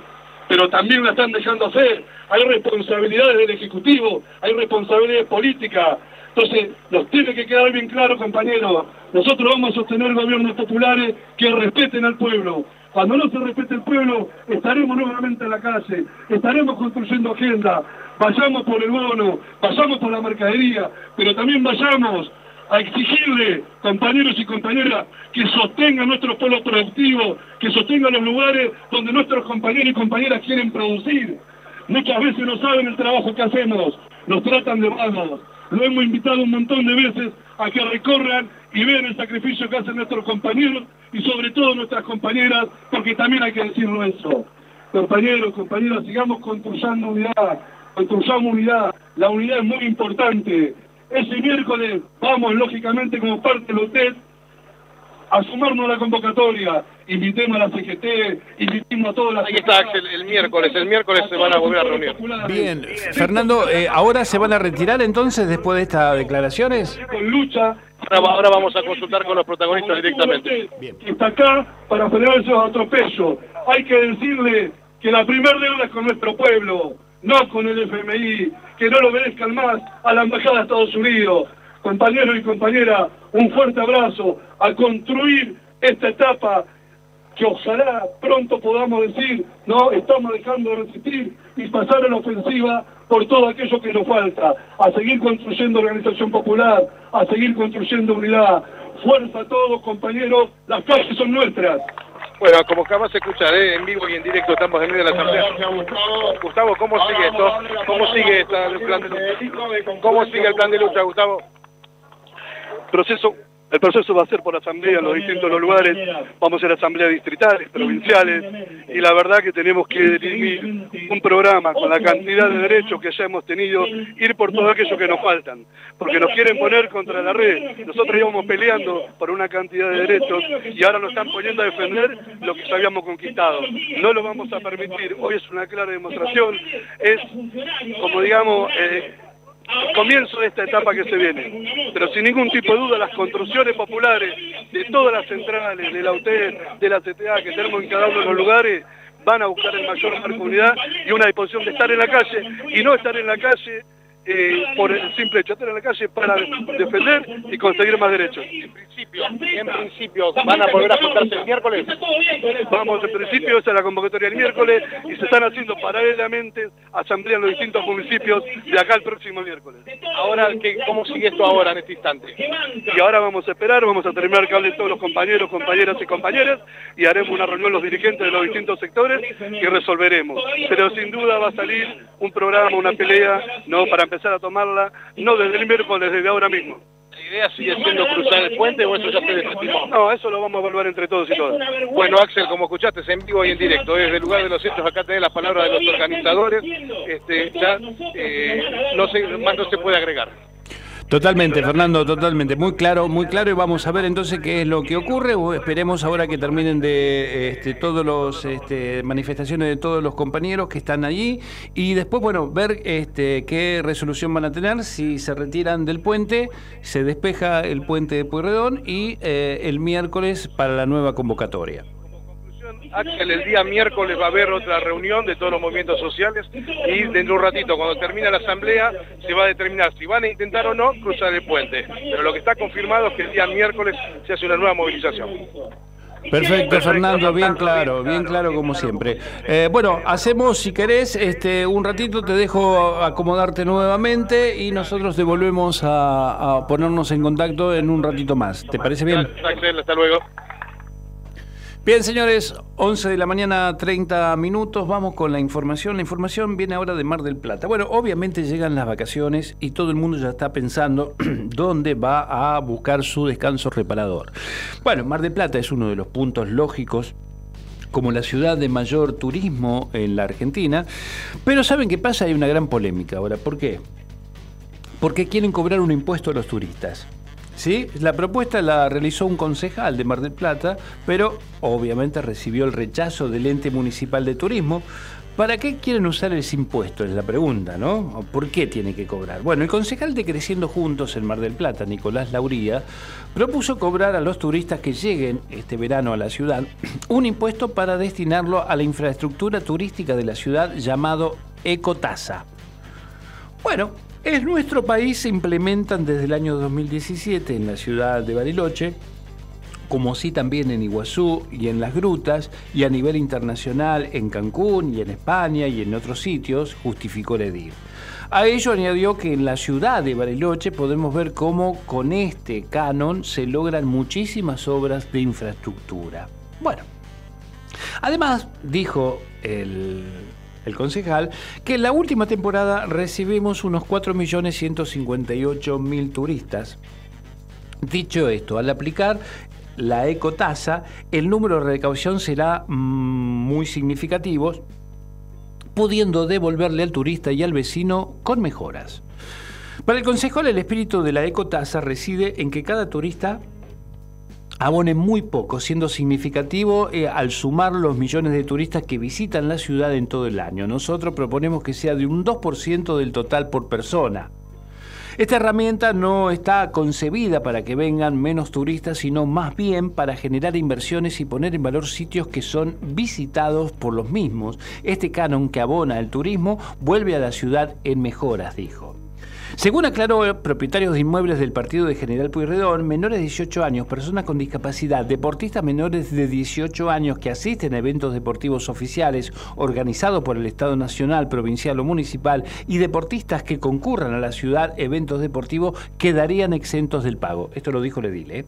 pero también la están dejando hacer. Hay responsabilidades del Ejecutivo, hay responsabilidades políticas. Entonces, nos tiene que quedar bien claro, compañeros, nosotros vamos a sostener gobiernos populares que respeten al pueblo. Cuando no se respete el pueblo, estaremos nuevamente en la calle, estaremos construyendo agenda, vayamos por el bono, vayamos por la mercadería, pero también vayamos a exigirle, compañeros y compañeras, que sostengan nuestros polos productivos, que sostengan los lugares donde nuestros compañeros y compañeras quieren producir. Muchas veces no saben el trabajo que hacemos, nos tratan de vagos. Lo hemos invitado un montón de veces a que recorran y vean el sacrificio que hacen nuestros compañeros y sobre todo nuestras compañeras, porque también hay que decirlo eso. Compañeros, compañeras, sigamos construyendo unidad, construyamos unidad. La unidad es muy importante. Ese miércoles vamos, lógicamente, como parte del hotel, a sumarnos a la convocatoria. Invitemos a la CGT, invitemos a todas las... Ahí está Axel, el miércoles, el miércoles se van a volver a reunir. Bien, Fernando, eh, ¿ahora se van a retirar entonces después de estas declaraciones? Con lucha, Ahora, vamos a consultar con los protagonistas directamente. está acá para frenar esos atropellos. Hay que decirle que la primer deuda es con nuestro pueblo, no con el FMI, que no lo obedezcan más a la Embajada de Estados Unidos. Compañeros y compañeras, un fuerte abrazo a construir esta etapa que ojalá pronto podamos decir, no, estamos dejando de resistir y pasar a la ofensiva por todo aquello que nos falta, a seguir construyendo organización popular, a seguir construyendo unidad. Fuerza a todos, compañeros, las calles son nuestras. Bueno, como acabas de escuchar, ¿eh? en vivo y en directo estamos en medio de la asamblea. Gustavo, ¿cómo sigue esto? ¿Cómo sigue esta- el plan de lucha? ¿Cómo sigue el plan de lucha, Gustavo? proceso el proceso va a ser por asamblea en los distintos lugares, vamos a hacer asambleas distritales, provinciales, y la verdad que tenemos que dirimir un programa con la cantidad de derechos que ya hemos tenido, ir por todo aquello que nos faltan, porque nos quieren poner contra la red. Nosotros íbamos peleando por una cantidad de derechos y ahora nos están poniendo a defender lo que ya habíamos conquistado. No lo vamos a permitir, hoy es una clara demostración, es como digamos... eh, comienzo de esta etapa que se viene. Pero sin ningún tipo de duda, las construcciones populares de todas las centrales, de la UTE, de la CTA, que tenemos en cada uno de los lugares, van a buscar el mayor marco unidad y una disposición de estar en la calle y no estar en la calle eh, por el simple hecho de estar en la calle para defender y conseguir más derechos. En principio, ¿van a volver a juntarse el miércoles? Vamos, en principio, esa es la convocatoria del miércoles y se están haciendo paralelamente asambleas en los distintos municipios de acá el próximo miércoles. Ahora, ¿qué, ¿cómo sigue esto ahora en este instante? Y ahora vamos a esperar, vamos a terminar que hablen todos los compañeros, compañeras y compañeras y haremos una reunión los dirigentes de los distintos sectores y resolveremos. Pero sin duda va a salir un programa, una pelea, no para empezar a tomarla, no desde el miércoles, desde ahora mismo. ¿La idea sigue siendo cruzar el puente o eso ya se desestimó? No, eso lo vamos a evaluar entre todos y todas. Bueno, Axel, como escuchaste, es en vivo y en directo, desde el lugar de los hechos, acá tenés las palabras de los organizadores, este, ya eh, no se, más no se puede agregar. Totalmente, Fernando, totalmente. Muy claro, muy claro. Y vamos a ver entonces qué es lo que ocurre. O esperemos ahora que terminen de este, todos los este, manifestaciones de todos los compañeros que están allí. Y después, bueno, ver este, qué resolución van a tener. Si se retiran del puente, se despeja el puente de Pueyrredón y eh, el miércoles para la nueva convocatoria. Axel, el día miércoles va a haber otra reunión de todos los movimientos sociales y dentro de un ratito, cuando termine la asamblea, se va a determinar si van a intentar o no cruzar el puente. Pero lo que está confirmado es que el día miércoles se hace una nueva movilización. Perfecto, Fernando, bien claro, bien claro como siempre. Eh, bueno, hacemos, si querés, este, un ratito, te dejo acomodarte nuevamente y nosotros te volvemos a, a ponernos en contacto en un ratito más. ¿Te parece bien? Axel, hasta luego. Bien, señores, 11 de la mañana, 30 minutos. Vamos con la información. La información viene ahora de Mar del Plata. Bueno, obviamente llegan las vacaciones y todo el mundo ya está pensando [CLEARS THROAT] dónde va a buscar su descanso reparador. Bueno, Mar del Plata es uno de los puntos lógicos como la ciudad de mayor turismo en la Argentina. Pero ¿saben qué pasa? Hay una gran polémica ahora. ¿Por qué? Porque quieren cobrar un impuesto a los turistas. ¿Sí? La propuesta la realizó un concejal de Mar del Plata, pero obviamente recibió el rechazo del ente municipal de turismo. ¿Para qué quieren usar ese impuesto? Es la pregunta, ¿no? ¿Por qué tiene que cobrar? Bueno, el concejal de Creciendo Juntos en Mar del Plata, Nicolás Lauría, propuso cobrar a los turistas que lleguen este verano a la ciudad [CLEARS THROAT] un impuesto para destinarlo a la infraestructura turística de la ciudad llamado Ecotasa. Bueno, en nuestro país se implementan desde el año 2017 en la ciudad de Bariloche, como sí también en Iguazú y en las grutas, y a nivel internacional en Cancún y en España y en otros sitios, justificó el edil. A ello añadió que en la ciudad de Bariloche podemos ver cómo con este canon se logran muchísimas obras de infraestructura. Bueno, además dijo el el concejal, que en la última temporada recibimos unos 4.158.000 turistas. Dicho esto, al aplicar la ecotasa, el número de recaudación será mm, muy significativo, pudiendo devolverle al turista y al vecino con mejoras. Para el concejal, el espíritu de la ecotasa reside en que cada turista abone muy poco, siendo significativo eh, al sumar los millones de turistas que visitan la ciudad en todo el año. Nosotros proponemos que sea de un 2% del total por persona. Esta herramienta no está concebida para que vengan menos turistas, sino más bien para generar inversiones y poner en valor sitios que son visitados por los mismos. Este canon que abona el turismo vuelve a la ciudad en mejoras, dijo. Según aclaró propietarios de inmuebles del partido de General Pueyrredón, menores de 18 años, personas con discapacidad, deportistas menores de 18 años que asisten a eventos deportivos oficiales organizados por el Estado Nacional, Provincial o Municipal y deportistas que concurran a la ciudad eventos deportivos quedarían exentos del pago. Esto lo dijo Ledile. ¿eh?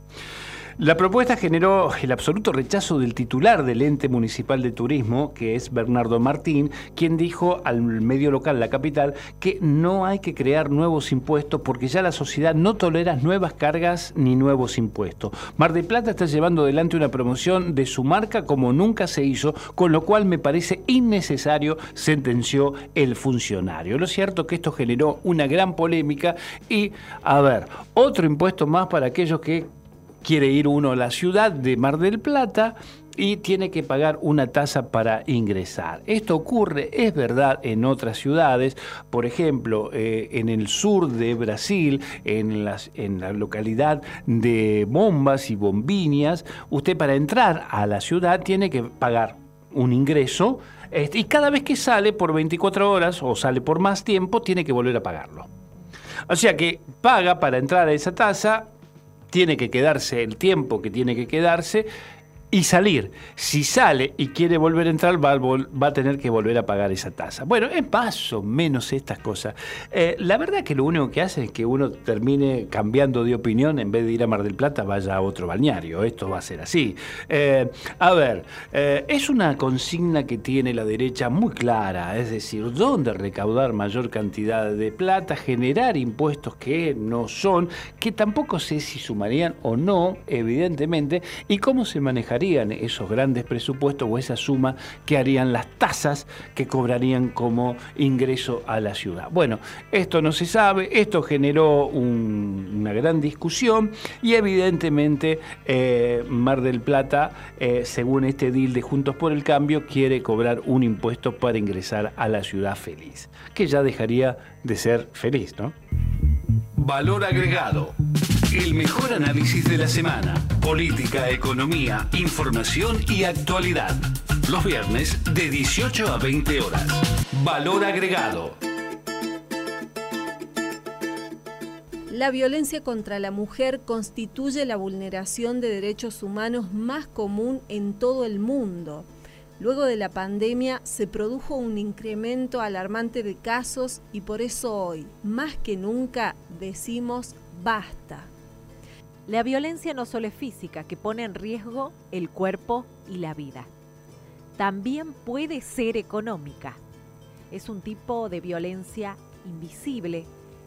La propuesta generó el absoluto rechazo del titular del ente municipal de turismo, que es Bernardo Martín, quien dijo al medio local La Capital que no hay que crear nuevos impuestos porque ya la sociedad no tolera nuevas cargas ni nuevos impuestos. Mar de Plata está llevando adelante una promoción de su marca como nunca se hizo, con lo cual me parece innecesario, sentenció el funcionario. Lo cierto es que esto generó una gran polémica y, a ver, otro impuesto más para aquellos que quiere ir uno a la ciudad de Mar del Plata y tiene que pagar una tasa para ingresar. Esto ocurre, es verdad, en otras ciudades, por ejemplo, eh, en el sur de Brasil, en, la localidad de Bombas y Bombiñas, usted para entrar a la ciudad tiene que pagar un ingreso este, y cada vez que sale por 24 horas o sale por más tiempo, tiene que volver a pagarlo. O sea que paga para entrar a esa tasa tiene que quedarse el tiempo que tiene que quedarse y salir. Si sale y quiere volver a entrar, va, a tener que volver a pagar esa tasa. Bueno, es más o menos estas cosas. Eh, la verdad que lo único que hace es que uno termine cambiando de opinión, en vez de ir a Mar del Plata, vaya a otro balneario. Esto va a ser así. Eh, a ver, eh, es una consigna que tiene la derecha muy clara, es decir, dónde recaudar mayor cantidad de plata, generar impuestos que no son, que tampoco sé si sumarían o no, evidentemente, y cómo se manejaría esos grandes presupuestos o esa suma que harían las tasas que cobrarían como ingreso a la ciudad. Bueno, esto no se sabe, esto generó una gran discusión y evidentemente eh, Mar del Plata, eh, según este deal de Juntos por el Cambio, quiere cobrar un impuesto para ingresar a la ciudad feliz, que ya dejaría de ser feliz, ¿no? Valor agregado. El mejor análisis de la semana. Política, economía, información y actualidad. Los viernes de 18 a 20 horas. Valor agregado. La violencia contra la mujer constituye la vulneración de derechos humanos más común en todo el mundo. Luego de la pandemia se produjo un incremento alarmante de casos y por eso hoy, más que nunca, decimos basta. La violencia no solo es física, que pone en riesgo el cuerpo y la vida. También puede ser económica. Es un tipo de violencia invisible.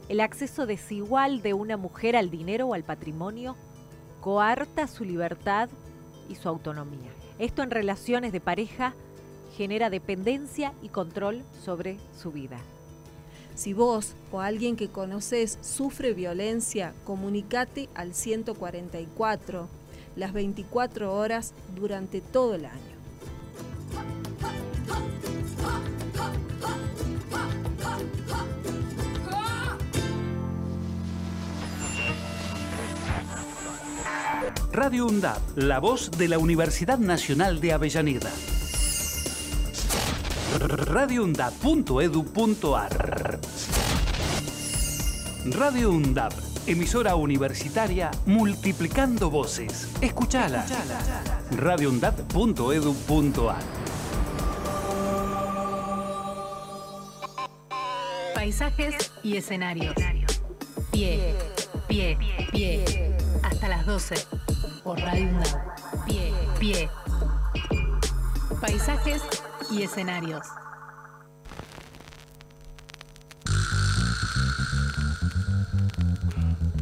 El acceso desigual de una mujer al dinero o al patrimonio coarta su libertad y su autonomía. Esto en relaciones de pareja genera dependencia y control sobre su vida. Si vos o alguien que conoces sufre violencia, comunicate al 144 las 24 horas durante todo el año. Radio UNDAP, la voz de la Universidad Nacional de Avellaneda. radioundap.edu.ar Radio UNDAP, emisora universitaria multiplicando voces. Escuchala. radioundap.edu.ar Paisajes y escenarios. Pie, pie, pie. Hasta las 12 por Radio UNDAP. Pie, pie. Paisajes y escenarios.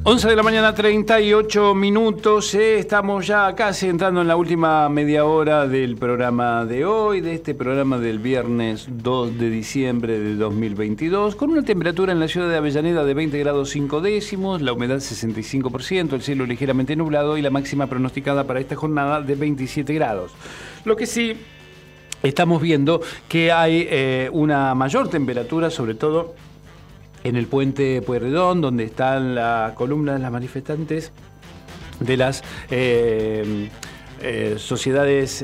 11 de la mañana, 38 minutos. eh, Estamos ya casi entrando en la última media hora del programa de hoy, de este programa del viernes 2 de diciembre de 2022, con una temperatura en la ciudad de Avellaneda de 20 grados 5 décimos, la humedad 65%, el cielo ligeramente nublado y la máxima pronosticada para esta jornada de 27 grados. Lo que sí estamos viendo que hay eh, una mayor temperatura, sobre todo en el puente Pueyrredón, donde están las columnas de las manifestantes de las eh, eh, sociedades,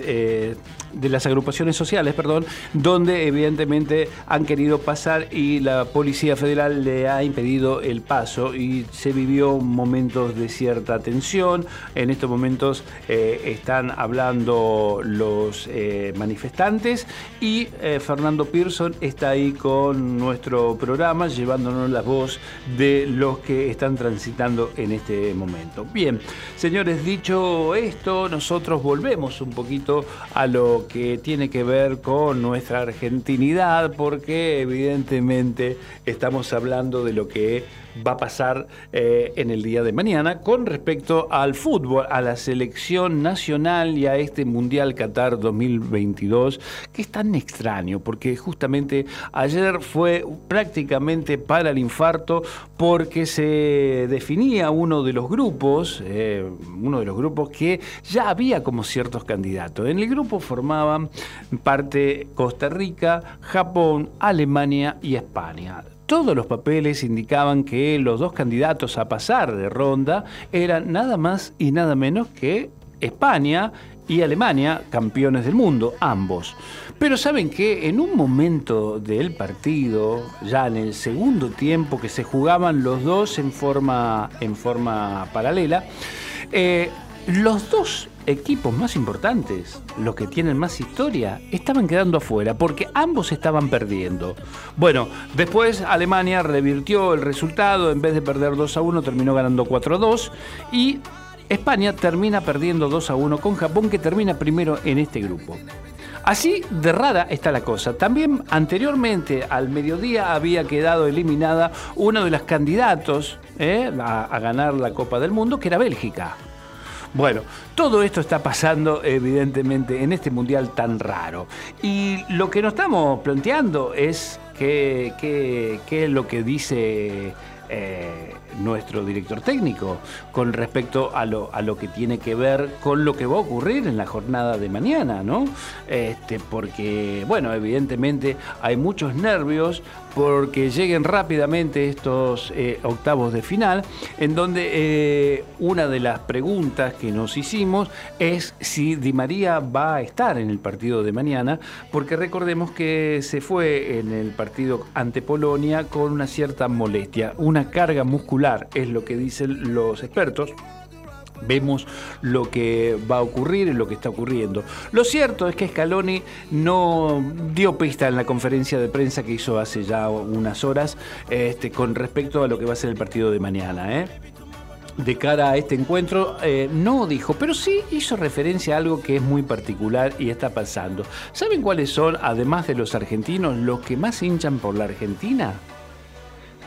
de las agrupaciones sociales, perdón, donde evidentemente han querido pasar y la Policía Federal le ha impedido el paso y se vivió momentos de cierta tensión. En estos momentos eh, están hablando los eh, manifestantes y eh, Fernando Pearson está ahí con nuestro programa llevándonos la voz de los que están transitando en este momento. Bien, señores, dicho esto, nosotros volvemos un poquito a lo que tiene que ver con nuestra argentinidad, porque evidentemente estamos hablando de lo que va a pasar eh, en el día de mañana con respecto al fútbol, a la selección nacional y a este Mundial Qatar 2022, que es tan extraño, porque justamente ayer fue prácticamente para el infarto, porque se definía uno de los grupos, eh, uno de los grupos que ya había como ciertos candidatos. En el grupo formaban parte Costa Rica, Japón, Alemania y España. Todos los papeles indicaban que los dos candidatos a pasar de ronda eran nada más y nada menos que España y Alemania, campeones del mundo, ambos. Pero saben que en un momento del partido, ya en el segundo tiempo que se jugaban los dos en forma, en forma paralela, eh, los dos equipos más importantes, los que tienen más historia, estaban quedando afuera porque ambos estaban perdiendo. Bueno, después Alemania revirtió el resultado, en vez de perder 2 a 1 terminó ganando 4 a 2 y España termina perdiendo 2 a 1 con Japón que termina primero en este grupo. Así de rara está la cosa. También anteriormente al mediodía había quedado eliminada uno de los candidatos eh, a, a ganar la Copa del Mundo, que era Bélgica. Bueno, todo esto está pasando evidentemente en este mundial tan raro. Y lo que nos estamos planteando es qué, es lo que dice eh, nuestro director técnico con respecto a lo, a lo que tiene que ver con lo que va a ocurrir en la jornada de mañana, ¿no? Este, porque, bueno, evidentemente hay muchos nervios porque lleguen rápidamente estos eh, octavos de final, en donde eh, una de las preguntas que nos hicimos es si Di María va a estar en el partido de mañana, porque recordemos que se fue en el partido ante Polonia con una cierta molestia, una carga muscular, es lo que dicen los expertos. Vemos lo que va a ocurrir y lo que está ocurriendo. Lo cierto es que Scaloni no dio pista en la conferencia de prensa que hizo hace ya unas horas este, con respecto a lo que va a ser el partido de mañana. ¿eh? de cara a este encuentro, eh, no dijo, pero sí hizo referencia a algo que es muy particular y está pasando. ¿Saben cuáles son, además de los argentinos, los que más hinchan por la Argentina?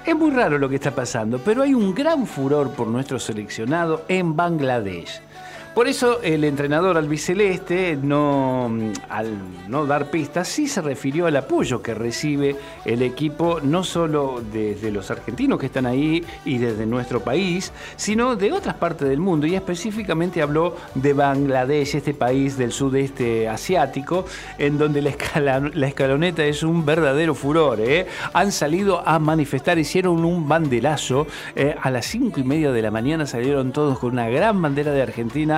Es muy raro lo que está pasando, pero hay un gran furor por nuestro seleccionado en Bangladesh. Por eso el entrenador albiceleste, no, al no dar pistas, sí se refirió al apoyo que recibe el equipo, no solo desde los argentinos que están ahí y desde nuestro país, sino de otras partes del mundo. Y específicamente habló de Bangladesh, este país del sudeste asiático, en donde la, la escaloneta es un verdadero furor. ¿eh? Han salido a manifestar, hicieron un banderazo. Eh, a las cinco y media de la mañana salieron todos con una gran bandera de Argentina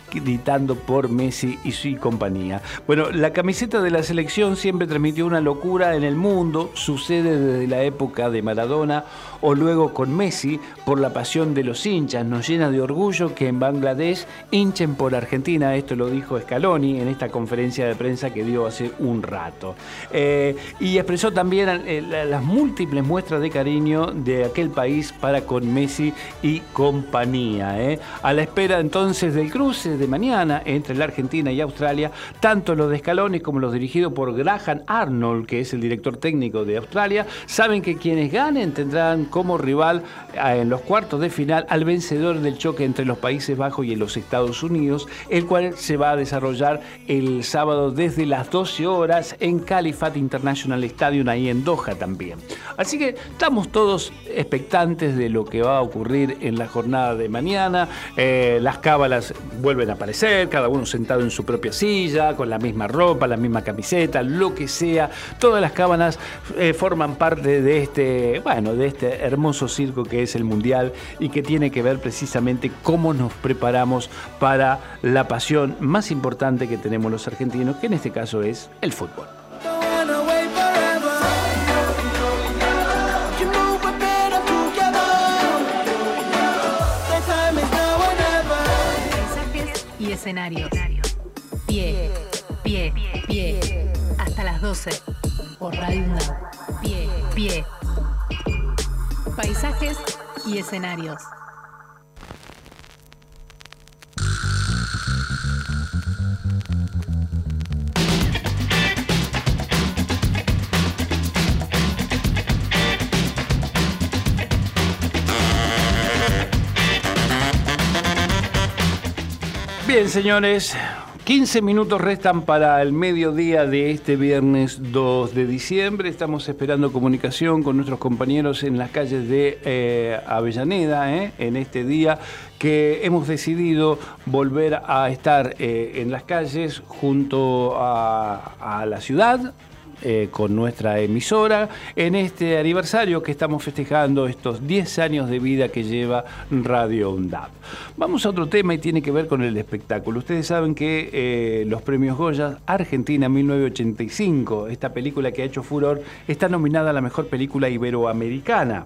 gritando por Messi y su compañía. Bueno, la camiseta de la selección siempre transmitió una locura en el mundo, sucede desde la época de Maradona o luego con Messi por la pasión de los hinchas. Nos llena de orgullo que en Bangladesh hinchen por Argentina, esto lo dijo Scaloni en esta conferencia de prensa que dio hace un rato. Eh, y expresó también eh, las múltiples muestras de cariño de aquel país para con Messi y compañía. Eh. A la espera entonces del cruce de mañana entre la Argentina y Australia, tanto los de Scaloni como los dirigidos por Graham Arnold, que es el director técnico de Australia, saben que quienes ganen tendrán como rival eh, en los cuartos de final al vencedor del choque entre los Países Bajos y los Estados Unidos, el cual se va a desarrollar el sábado desde las 12 horas en Califat International Stadium, ahí en Doha también. Así que estamos todos expectantes de lo que va a ocurrir en la jornada de mañana. Eh, las cábalas vuelven aparecer, cada uno sentado en su propia silla, con la misma ropa, la misma camiseta, lo que sea. Todas las cábalas eh, forman parte de este, bueno, de este hermoso circo que es el Mundial y que tiene que ver precisamente cómo nos preparamos para la pasión más importante que tenemos los argentinos, que en este caso es el fútbol. Escenarios. Pie, pie, pie. Hasta las 12. Por Radio. Pie, pie. Paisajes y escenarios. Bien, señores, 15 minutos restan para el mediodía de este viernes 2 de diciembre. Estamos esperando comunicación con nuestros compañeros en las calles de eh, Avellaneda eh, en este día que hemos decidido volver a estar eh, en las calles junto a, a la ciudad, eh, con nuestra emisora en este aniversario que estamos festejando estos 10 años de vida que lleva Radio UNDAP. Vamos a otro tema y tiene que ver con el espectáculo. Ustedes saben que eh, los premios Goya Argentina 1985, esta película que ha hecho furor, está nominada a la mejor película iberoamericana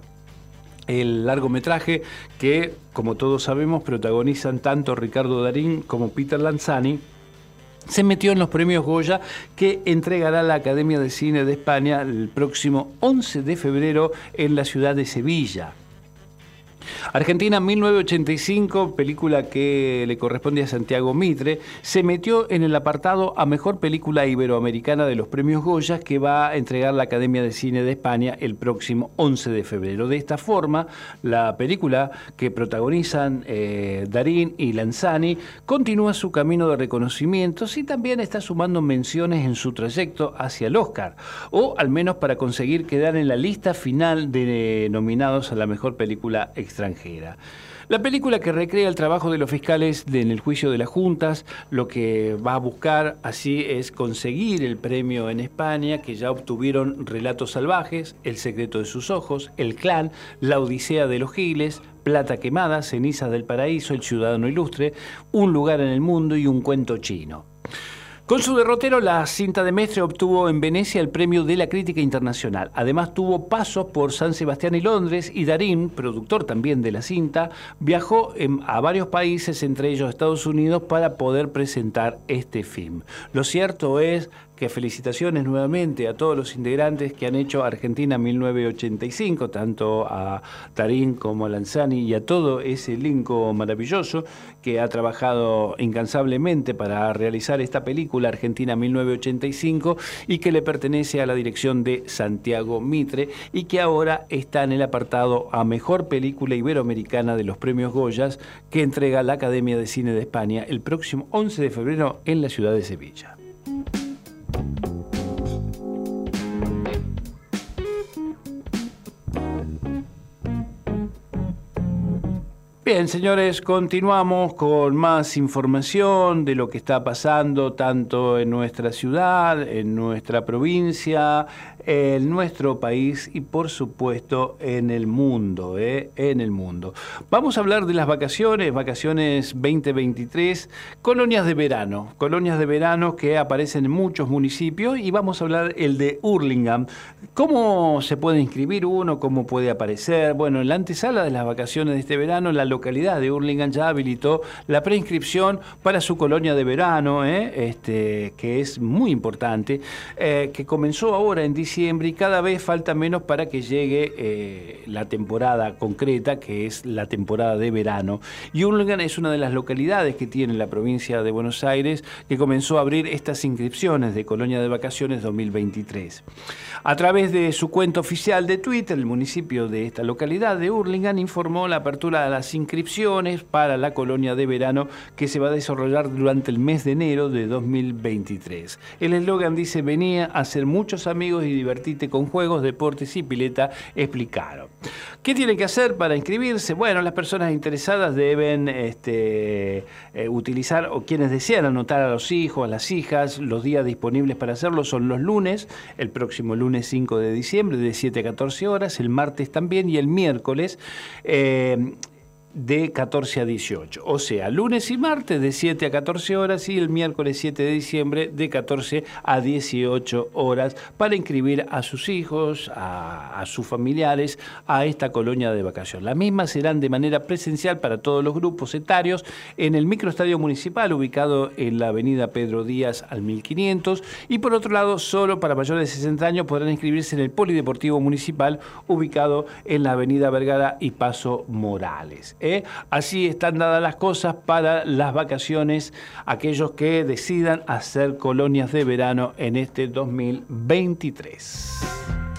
el largometraje que, como todos sabemos, protagonizan tanto Ricardo Darín como Peter Lanzani, se metió en los premios Goya que entregará la Academia de Cine de España el próximo 11 de febrero en la ciudad de Sevilla. Argentina 1985, película que le corresponde a Santiago Mitre, se metió en el apartado a Mejor Película Iberoamericana de los Premios Goya que va a entregar la Academia de Cine de España el próximo 11 de febrero. De esta forma, la película que protagonizan eh, Darín y Lanzani continúa su camino de reconocimientos y también está sumando menciones en su trayecto hacia el Oscar, o al menos para conseguir quedar en la lista final de nominados a la Mejor Película Extranjera. La película que recrea el trabajo de los fiscales en el juicio de las juntas, lo que va a buscar así es conseguir el premio en España, que ya obtuvieron Relatos Salvajes, El secreto de sus ojos, El clan, La Odisea de los Giles, Plata quemada, Cenizas del paraíso, El ciudadano ilustre, Un lugar en el mundo y Un cuento chino. Con su derrotero, la cinta de Mestre obtuvo en Venecia el premio de la crítica internacional. Además, tuvo pasos por San Sebastián y Londres, y Darín, productor también de la cinta, viajó a varios países, entre ellos Estados Unidos, para poder presentar este film. Lo cierto es que felicitaciones nuevamente a todos los integrantes que han hecho Argentina 1985, tanto a Tarín como a Lanzani y a todo ese elenco maravilloso que ha trabajado incansablemente para realizar esta película Argentina 1985 y que le pertenece a la dirección de Santiago Mitre y que ahora está en el apartado a Mejor Película Iberoamericana de los Premios Goyas que entrega la Academia de Cine de España el próximo 11 de febrero en la ciudad de Sevilla. Bien, señores, continuamos con más información de lo que está pasando tanto en nuestra ciudad, en nuestra provincia, en nuestro país y por supuesto en el mundo, ¿eh? en el mundo. Vamos a hablar de las vacaciones, vacaciones 2023, colonias de verano, colonias de verano que aparecen en muchos municipios y vamos a hablar el de Hurlingham. ¿Cómo se puede inscribir uno? ¿Cómo puede aparecer? Bueno, en la antesala de las vacaciones de este verano, la localidad de Hurlingham ya habilitó la preinscripción para su colonia de verano, ¿eh? este, que es muy importante, eh, que comenzó ahora en diciembre y cada vez falta menos para que llegue eh, la temporada concreta, que es la temporada de verano. Y Hurlingham es una de las localidades que tiene la provincia de Buenos Aires que comenzó a abrir estas inscripciones de Colonia de Vacaciones 2023. A través de su cuenta oficial de Twitter, el municipio de esta localidad de Hurlingham informó la apertura de las inscripciones para la colonia de verano que se va a desarrollar durante el mes de enero de 2023. El eslogan dice, venía a ser muchos amigos y divertirte con juegos, deportes y pileta, explicaron. ¿Qué tienen que hacer para inscribirse? Bueno, las personas interesadas deben este, eh, utilizar, o quienes desean anotar a los hijos, a las hijas, los días disponibles para hacerlo son los lunes, el próximo lunes 5 de diciembre, de 7 a 14 horas, el martes también y el miércoles. Eh, de 14 a 18. O sea, lunes y martes de 7 a 14 horas y el miércoles 7 de diciembre de 14 a 18 horas para inscribir a sus hijos, a, sus familiares a esta colonia de vacación. Las mismas serán de manera presencial para todos los grupos etarios en el microestadio municipal ubicado en la avenida Pedro Díaz al 1500 y por otro lado solo para mayores de 60 años podrán inscribirse en el Polideportivo Municipal ubicado en la avenida Vergara y Paso Morales. ¿Eh? Así están dadas las cosas para las vacaciones, aquellos que decidan hacer colonias de verano en este 2023.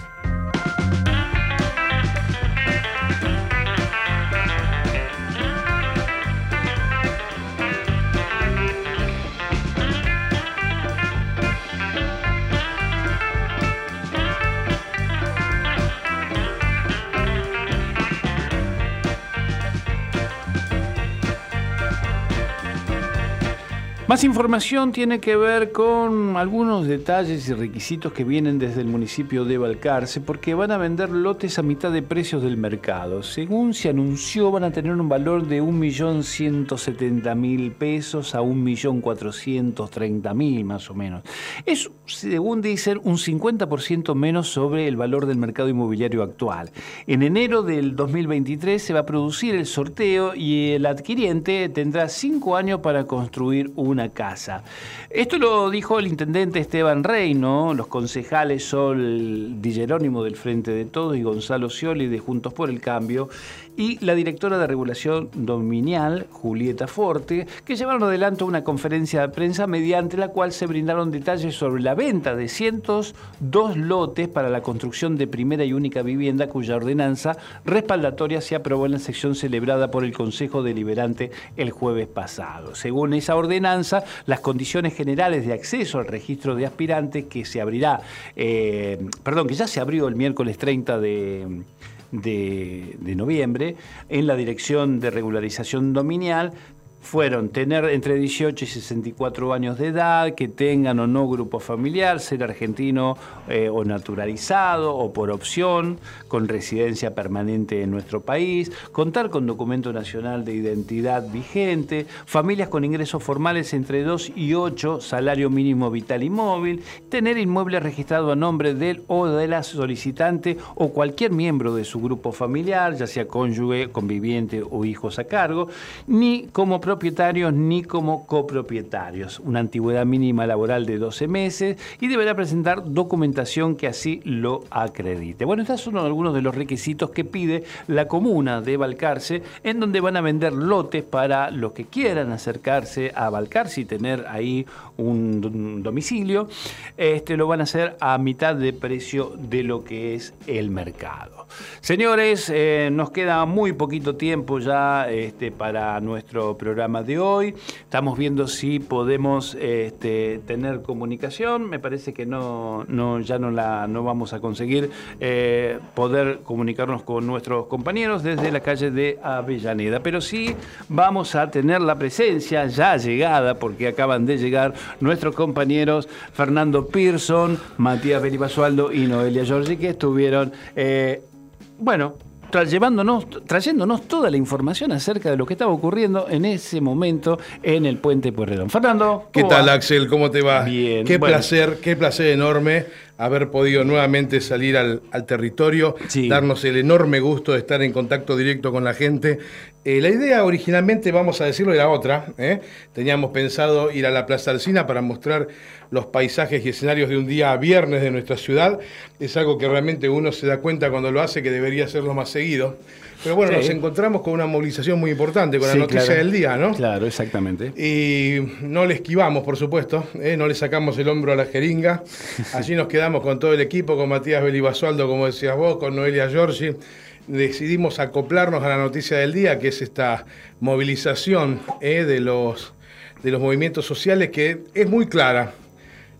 Más información tiene que ver con algunos detalles y requisitos que vienen desde el municipio de Balcarce, porque van a vender lotes a mitad de precios del mercado. Según se anunció, van a tener un valor de 1.170.000 pesos a 1.430.000 más o menos. Es, según dicen, un 50% menos sobre el valor del mercado inmobiliario actual. En enero del 2023 se va a producir el sorteo y el adquiriente tendrá cinco años para construir casa. Esto lo dijo el intendente Esteban Reino, los concejales Sol Di Jerónimo del Frente de Todos y Gonzalo Scioli de Juntos por el Cambio y la directora de regulación dominial, Julieta Forte, que llevaron adelante una conferencia de prensa mediante la cual se brindaron detalles sobre la venta de cientos dos lotes para la construcción de primera y única vivienda cuya ordenanza respaldatoria se aprobó en la sección celebrada por el Consejo Deliberante el jueves pasado. Según esa ordenanza, las condiciones generales de acceso al registro de aspirantes que se abrirá, eh, perdón, que ya se abrió el miércoles 30 de de, noviembre en la Dirección de Regularización Dominial fueron tener entre 18 y 64 años de edad, que tengan o no grupo familiar, ser argentino eh, o naturalizado o por opción, con residencia permanente en nuestro país, contar con documento nacional de identidad vigente, familias con ingresos formales entre 2 y 8, salario mínimo vital y móvil, tener inmueble registrado a nombre del o de la solicitante o cualquier miembro de su grupo familiar, ya sea cónyuge, conviviente o hijos a cargo, ni como propietarios ni como copropietarios. Una antigüedad mínima laboral de 12 meses y deberá presentar documentación que así lo acredite. Bueno, estos son algunos de los requisitos que pide la comuna de Balcarce, en donde van a vender lotes para los que quieran acercarse a Balcarce y tener ahí un, domicilio. Este, lo van a hacer a mitad de precio de lo que es el mercado. Señores, eh, nos queda muy poquito tiempo ya este, para nuestro programa de hoy. Estamos viendo si podemos este, tener comunicación. Me parece que no, no ya no, la, no vamos a conseguir eh, poder comunicarnos con nuestros compañeros desde la calle de Avellaneda. Pero sí vamos a tener la presencia ya llegada, porque acaban de llegar nuestros compañeros Fernando Pearson, Matías Belibasualdo y Noelia Giorgi, que estuvieron eh, bueno, llevándonos, trayéndonos toda la información acerca de lo que estaba ocurriendo en ese momento en el puente Pueyrredón. Fernando, ¿Qué ¿cómo tal, va? Axel? ¿Cómo te va? Bien, Qué bueno. placer, qué placer enorme haber podido nuevamente salir al, al territorio, darnos el enorme gusto de estar en contacto directo con la gente. Eh, la idea originalmente, vamos a decirlo, era otra. ¿eh? Teníamos pensado ir a la Plaza Alsina para mostrar los paisajes y escenarios de un día viernes de nuestra ciudad. Es algo que realmente uno se da cuenta cuando lo hace que debería hacerlo más seguido. Pero bueno, Sí. nos encontramos con una movilización muy importante, con Sí, la noticia claro. del día, ¿no? Claro, exactamente. Y no le esquivamos, por supuesto, ¿eh? no le sacamos el hombro a la jeringa. [LAUGHS] Allí nos quedamos con todo el equipo, con Matías Belibasualdo, como decías vos, con Noelia Giorgi. Decidimos acoplarnos a la noticia del día, que es esta movilización ¿eh? de, los, de los movimientos sociales, que es muy clara.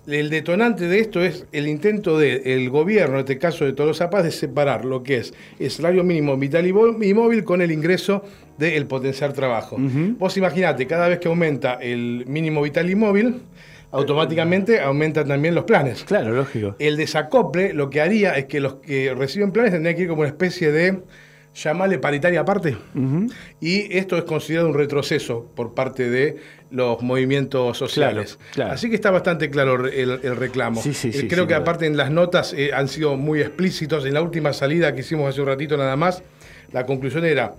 El detonante de esto es el intento del gobierno, en este caso de Tolosa Paz, de separar lo que es el salario mínimo vital y móvil con el ingreso del potenciar trabajo. Vos imaginate, cada vez que aumenta el mínimo vital y móvil, automáticamente aumentan también los planes. Claro, lógico. El desacople lo que haría es que los que reciben planes tendrían que ir como una especie de llamarle paritaria aparte. Y esto es considerado un retroceso por parte de los movimientos sociales. Claro, claro. Así que está bastante claro el, el reclamo. Sí, sí, Eh, sí, Creo que aparte en las notas eh, han sido muy explícitos. En la última salida que hicimos hace un ratito nada más, la conclusión era,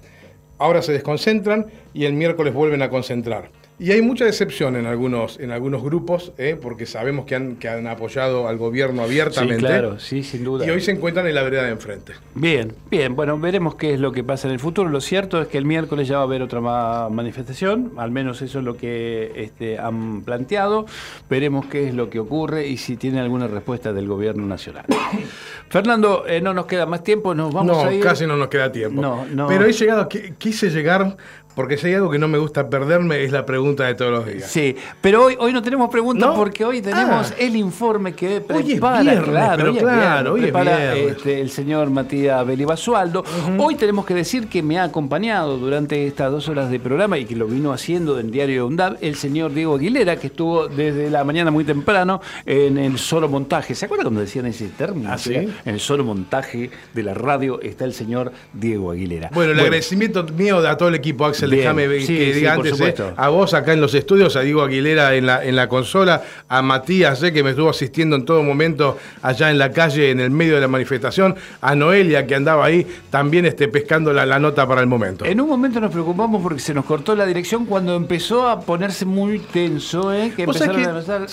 ahora se desconcentran y el miércoles vuelven a concentrar. Y hay mucha decepción en algunos, en algunos grupos, eh, porque sabemos que han, que han apoyado al gobierno abiertamente. Sí, claro, sí, sin duda. Y hoy se encuentran en la vereda de enfrente. Bien, bien, bueno, veremos qué es lo que pasa en el futuro. Lo cierto es que el miércoles ya va a haber otra ma- manifestación, al menos eso es lo que este, han planteado. Veremos qué es lo que ocurre y si tiene alguna respuesta del gobierno nacional. [COUGHS] Fernando, eh, no nos queda más tiempo, nos vamos no, a ir. casi no nos queda tiempo. No, no. Pero he llegado, qui- quise llegar, porque si hay algo que no me gusta perderme, es la pregunta de todos los días. Sí, pero hoy, hoy no tenemos preguntas ¿No? porque hoy tenemos Ah. el informe que Hoy es prepara, viernes, claro, pero hoy es claro, viernes, hoy es prepara, viernes. este, el señor Matías Belibasualdo. Hoy tenemos que decir que me ha acompañado durante estas dos horas de programa y que lo vino haciendo en Diario UNDAB el señor Diego Aguilera, que estuvo desde la mañana muy temprano en el solo montaje. ¿Se acuerdan cuando decían ese término? ¿Ah, sí? En el solo montaje de la radio está el señor Diego Aguilera. Bueno, el agradecimiento mío a todo el equipo, Axel, Déjame ver Sí, que diga antes, eh, a vos acá en los estudios, a Diego Aguilera en la, en la consola, a Matías, eh, que me estuvo asistiendo en todo momento allá en la calle, en el medio de la manifestación, a Noelia, que andaba ahí también este, pescando la, la nota para el momento. En un momento nos preocupamos porque se nos cortó la dirección cuando empezó a ponerse muy tenso, ¿eh? que empezaron que- a pasar...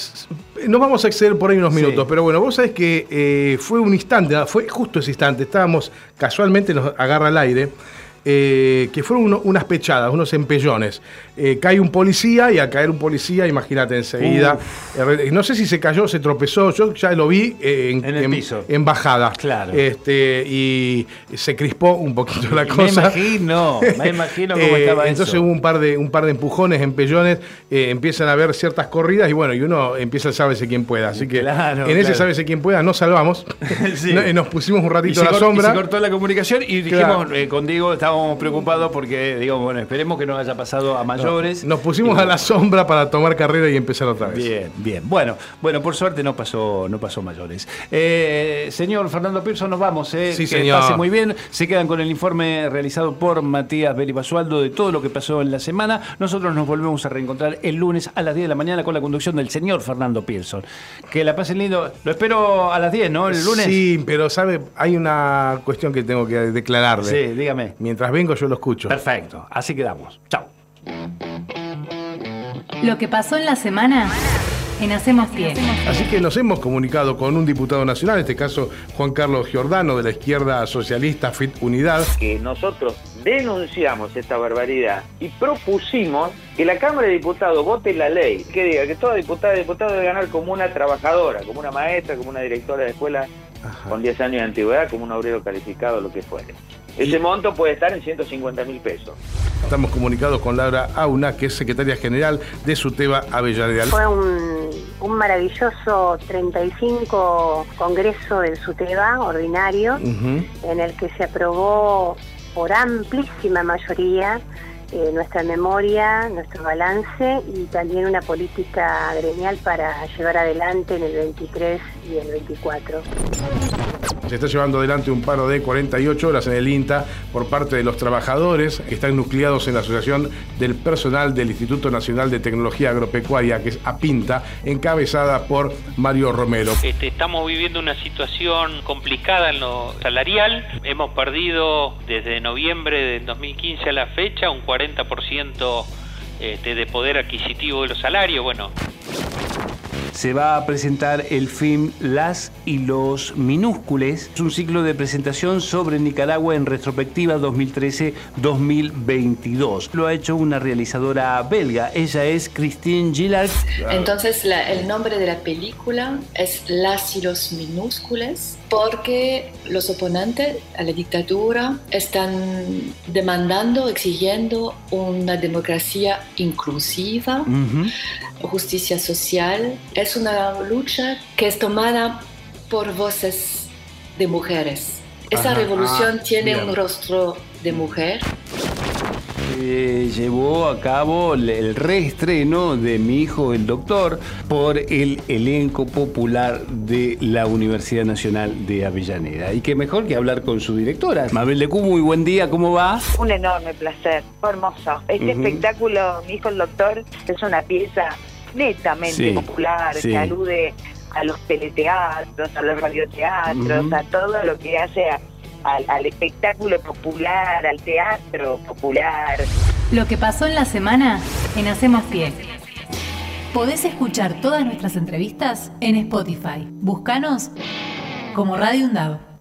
Nos vamos a exceder por ahí unos Sí. minutos, pero bueno, vos sabés que eh, fue un instante, fue justo ese instante, estábamos, casualmente nos agarra el aire, eh, que fueron uno- unas pechadas, unos empellones. Eh, cae un policía y al caer un policía, imagínate enseguida, eh, no sé si se cayó, se tropezó, yo ya lo vi en, En el piso. en bajada. Claro. Este, y se crispó un poquito la Me cosa. imagino, me [LAUGHS] imagino cómo estaba entonces eso. hubo un par de un par de empujones, empellones, empiezan a haber ciertas corridas y bueno, y uno empieza el sálvese quien pueda. Así que Claro, en ese claro. sálvese quien pueda nos salvamos. [LAUGHS] Sí. Nos pusimos un ratito a la sombra. se cortó la comunicación y dijimos con Diego, estábamos preocupados porque, digo, bueno, esperemos que no haya pasado a mayores. Nos pusimos a la sombra para tomar carrera y empezar otra vez. Bien, bien. Bueno, bueno, por suerte no pasó, no pasó mayores. Eh, señor Fernando Pearson, nos vamos. Eh, Sí, que señor. pase muy bien. Se quedan con el informe realizado por Matías Belibasualdo de todo lo que pasó en la semana. Nosotros nos volvemos a reencontrar el lunes a las 10 de la mañana con la conducción del señor Fernando Pearson. Que la pasen lindo. Lo espero a las 10, ¿no? El lunes. Sí, pero sabe, hay una cuestión que tengo que declararle. Sí, dígame. Mientras vengo yo lo escucho. Perfecto. Así quedamos. Chao. Lo que pasó en la semana en Hacemos Pie. Así que nos hemos comunicado con un diputado nacional, en este caso Juan Carlos Giordano de la izquierda socialista FIT Unidad. que nosotros denunciamos esta barbaridad y propusimos que la Cámara de Diputados vote la ley que diga que toda diputada y diputado debe ganar como una trabajadora, como una maestra, como una directora de escuela con 10 años de antigüedad, como un obrero calificado, lo que fuere. Ese monto puede estar en 150 mil pesos. Estamos comunicados con Laura Auna, que es secretaria general de Suteba Avellaneda. Fue un, un maravilloso 35 congreso del SUTEBA ordinario, en el que se aprobó por amplísima mayoría eh, nuestra memoria, nuestro balance y también una política gremial para llevar adelante en el 23 y el 24. Se está llevando adelante un paro de 48 horas en el INTA por parte de los trabajadores que están nucleados en la Asociación del Personal del Instituto Nacional de Tecnología Agropecuaria, que es APINTA, encabezada por Mario Romero. Este, estamos viviendo una situación complicada en lo salarial. Hemos perdido desde noviembre del 2015 a la fecha un 40% este, de poder adquisitivo de los salarios. Bueno, Se va a presentar el film Las y los Minúscules. Es un ciclo de presentación sobre Nicaragua en retrospectiva 2013-2022. Lo ha hecho una realizadora belga. Ella es Christine Gillard. Entonces la- el nombre de la película es Las y los minúscules porque los oponentes a la dictadura están demandando, exigiendo una democracia inclusiva, justicia social. Es una lucha que es tomada por voces de mujeres. Esa Ajá. revolución Ah, tiene bien. un rostro de mujer. Eh, llevó a cabo el- reestreno de Mi hijo el doctor por el elenco popular de la Universidad Nacional de Avellaneda. Y qué mejor que hablar con su directora. Mabel Lecú, muy buen día, ¿cómo va? Un enorme placer, hermoso. Este espectáculo, mi hijo el doctor, es una pieza netamente Sí, popular, sí. que alude a los teleteatros, a los radioteatros, a todo lo que hace a- al, espectáculo popular, al teatro popular. Lo que pasó en la semana en Hacemos Pie. Podés escuchar todas nuestras entrevistas en Spotify. Búscanos como Radio UNDAV.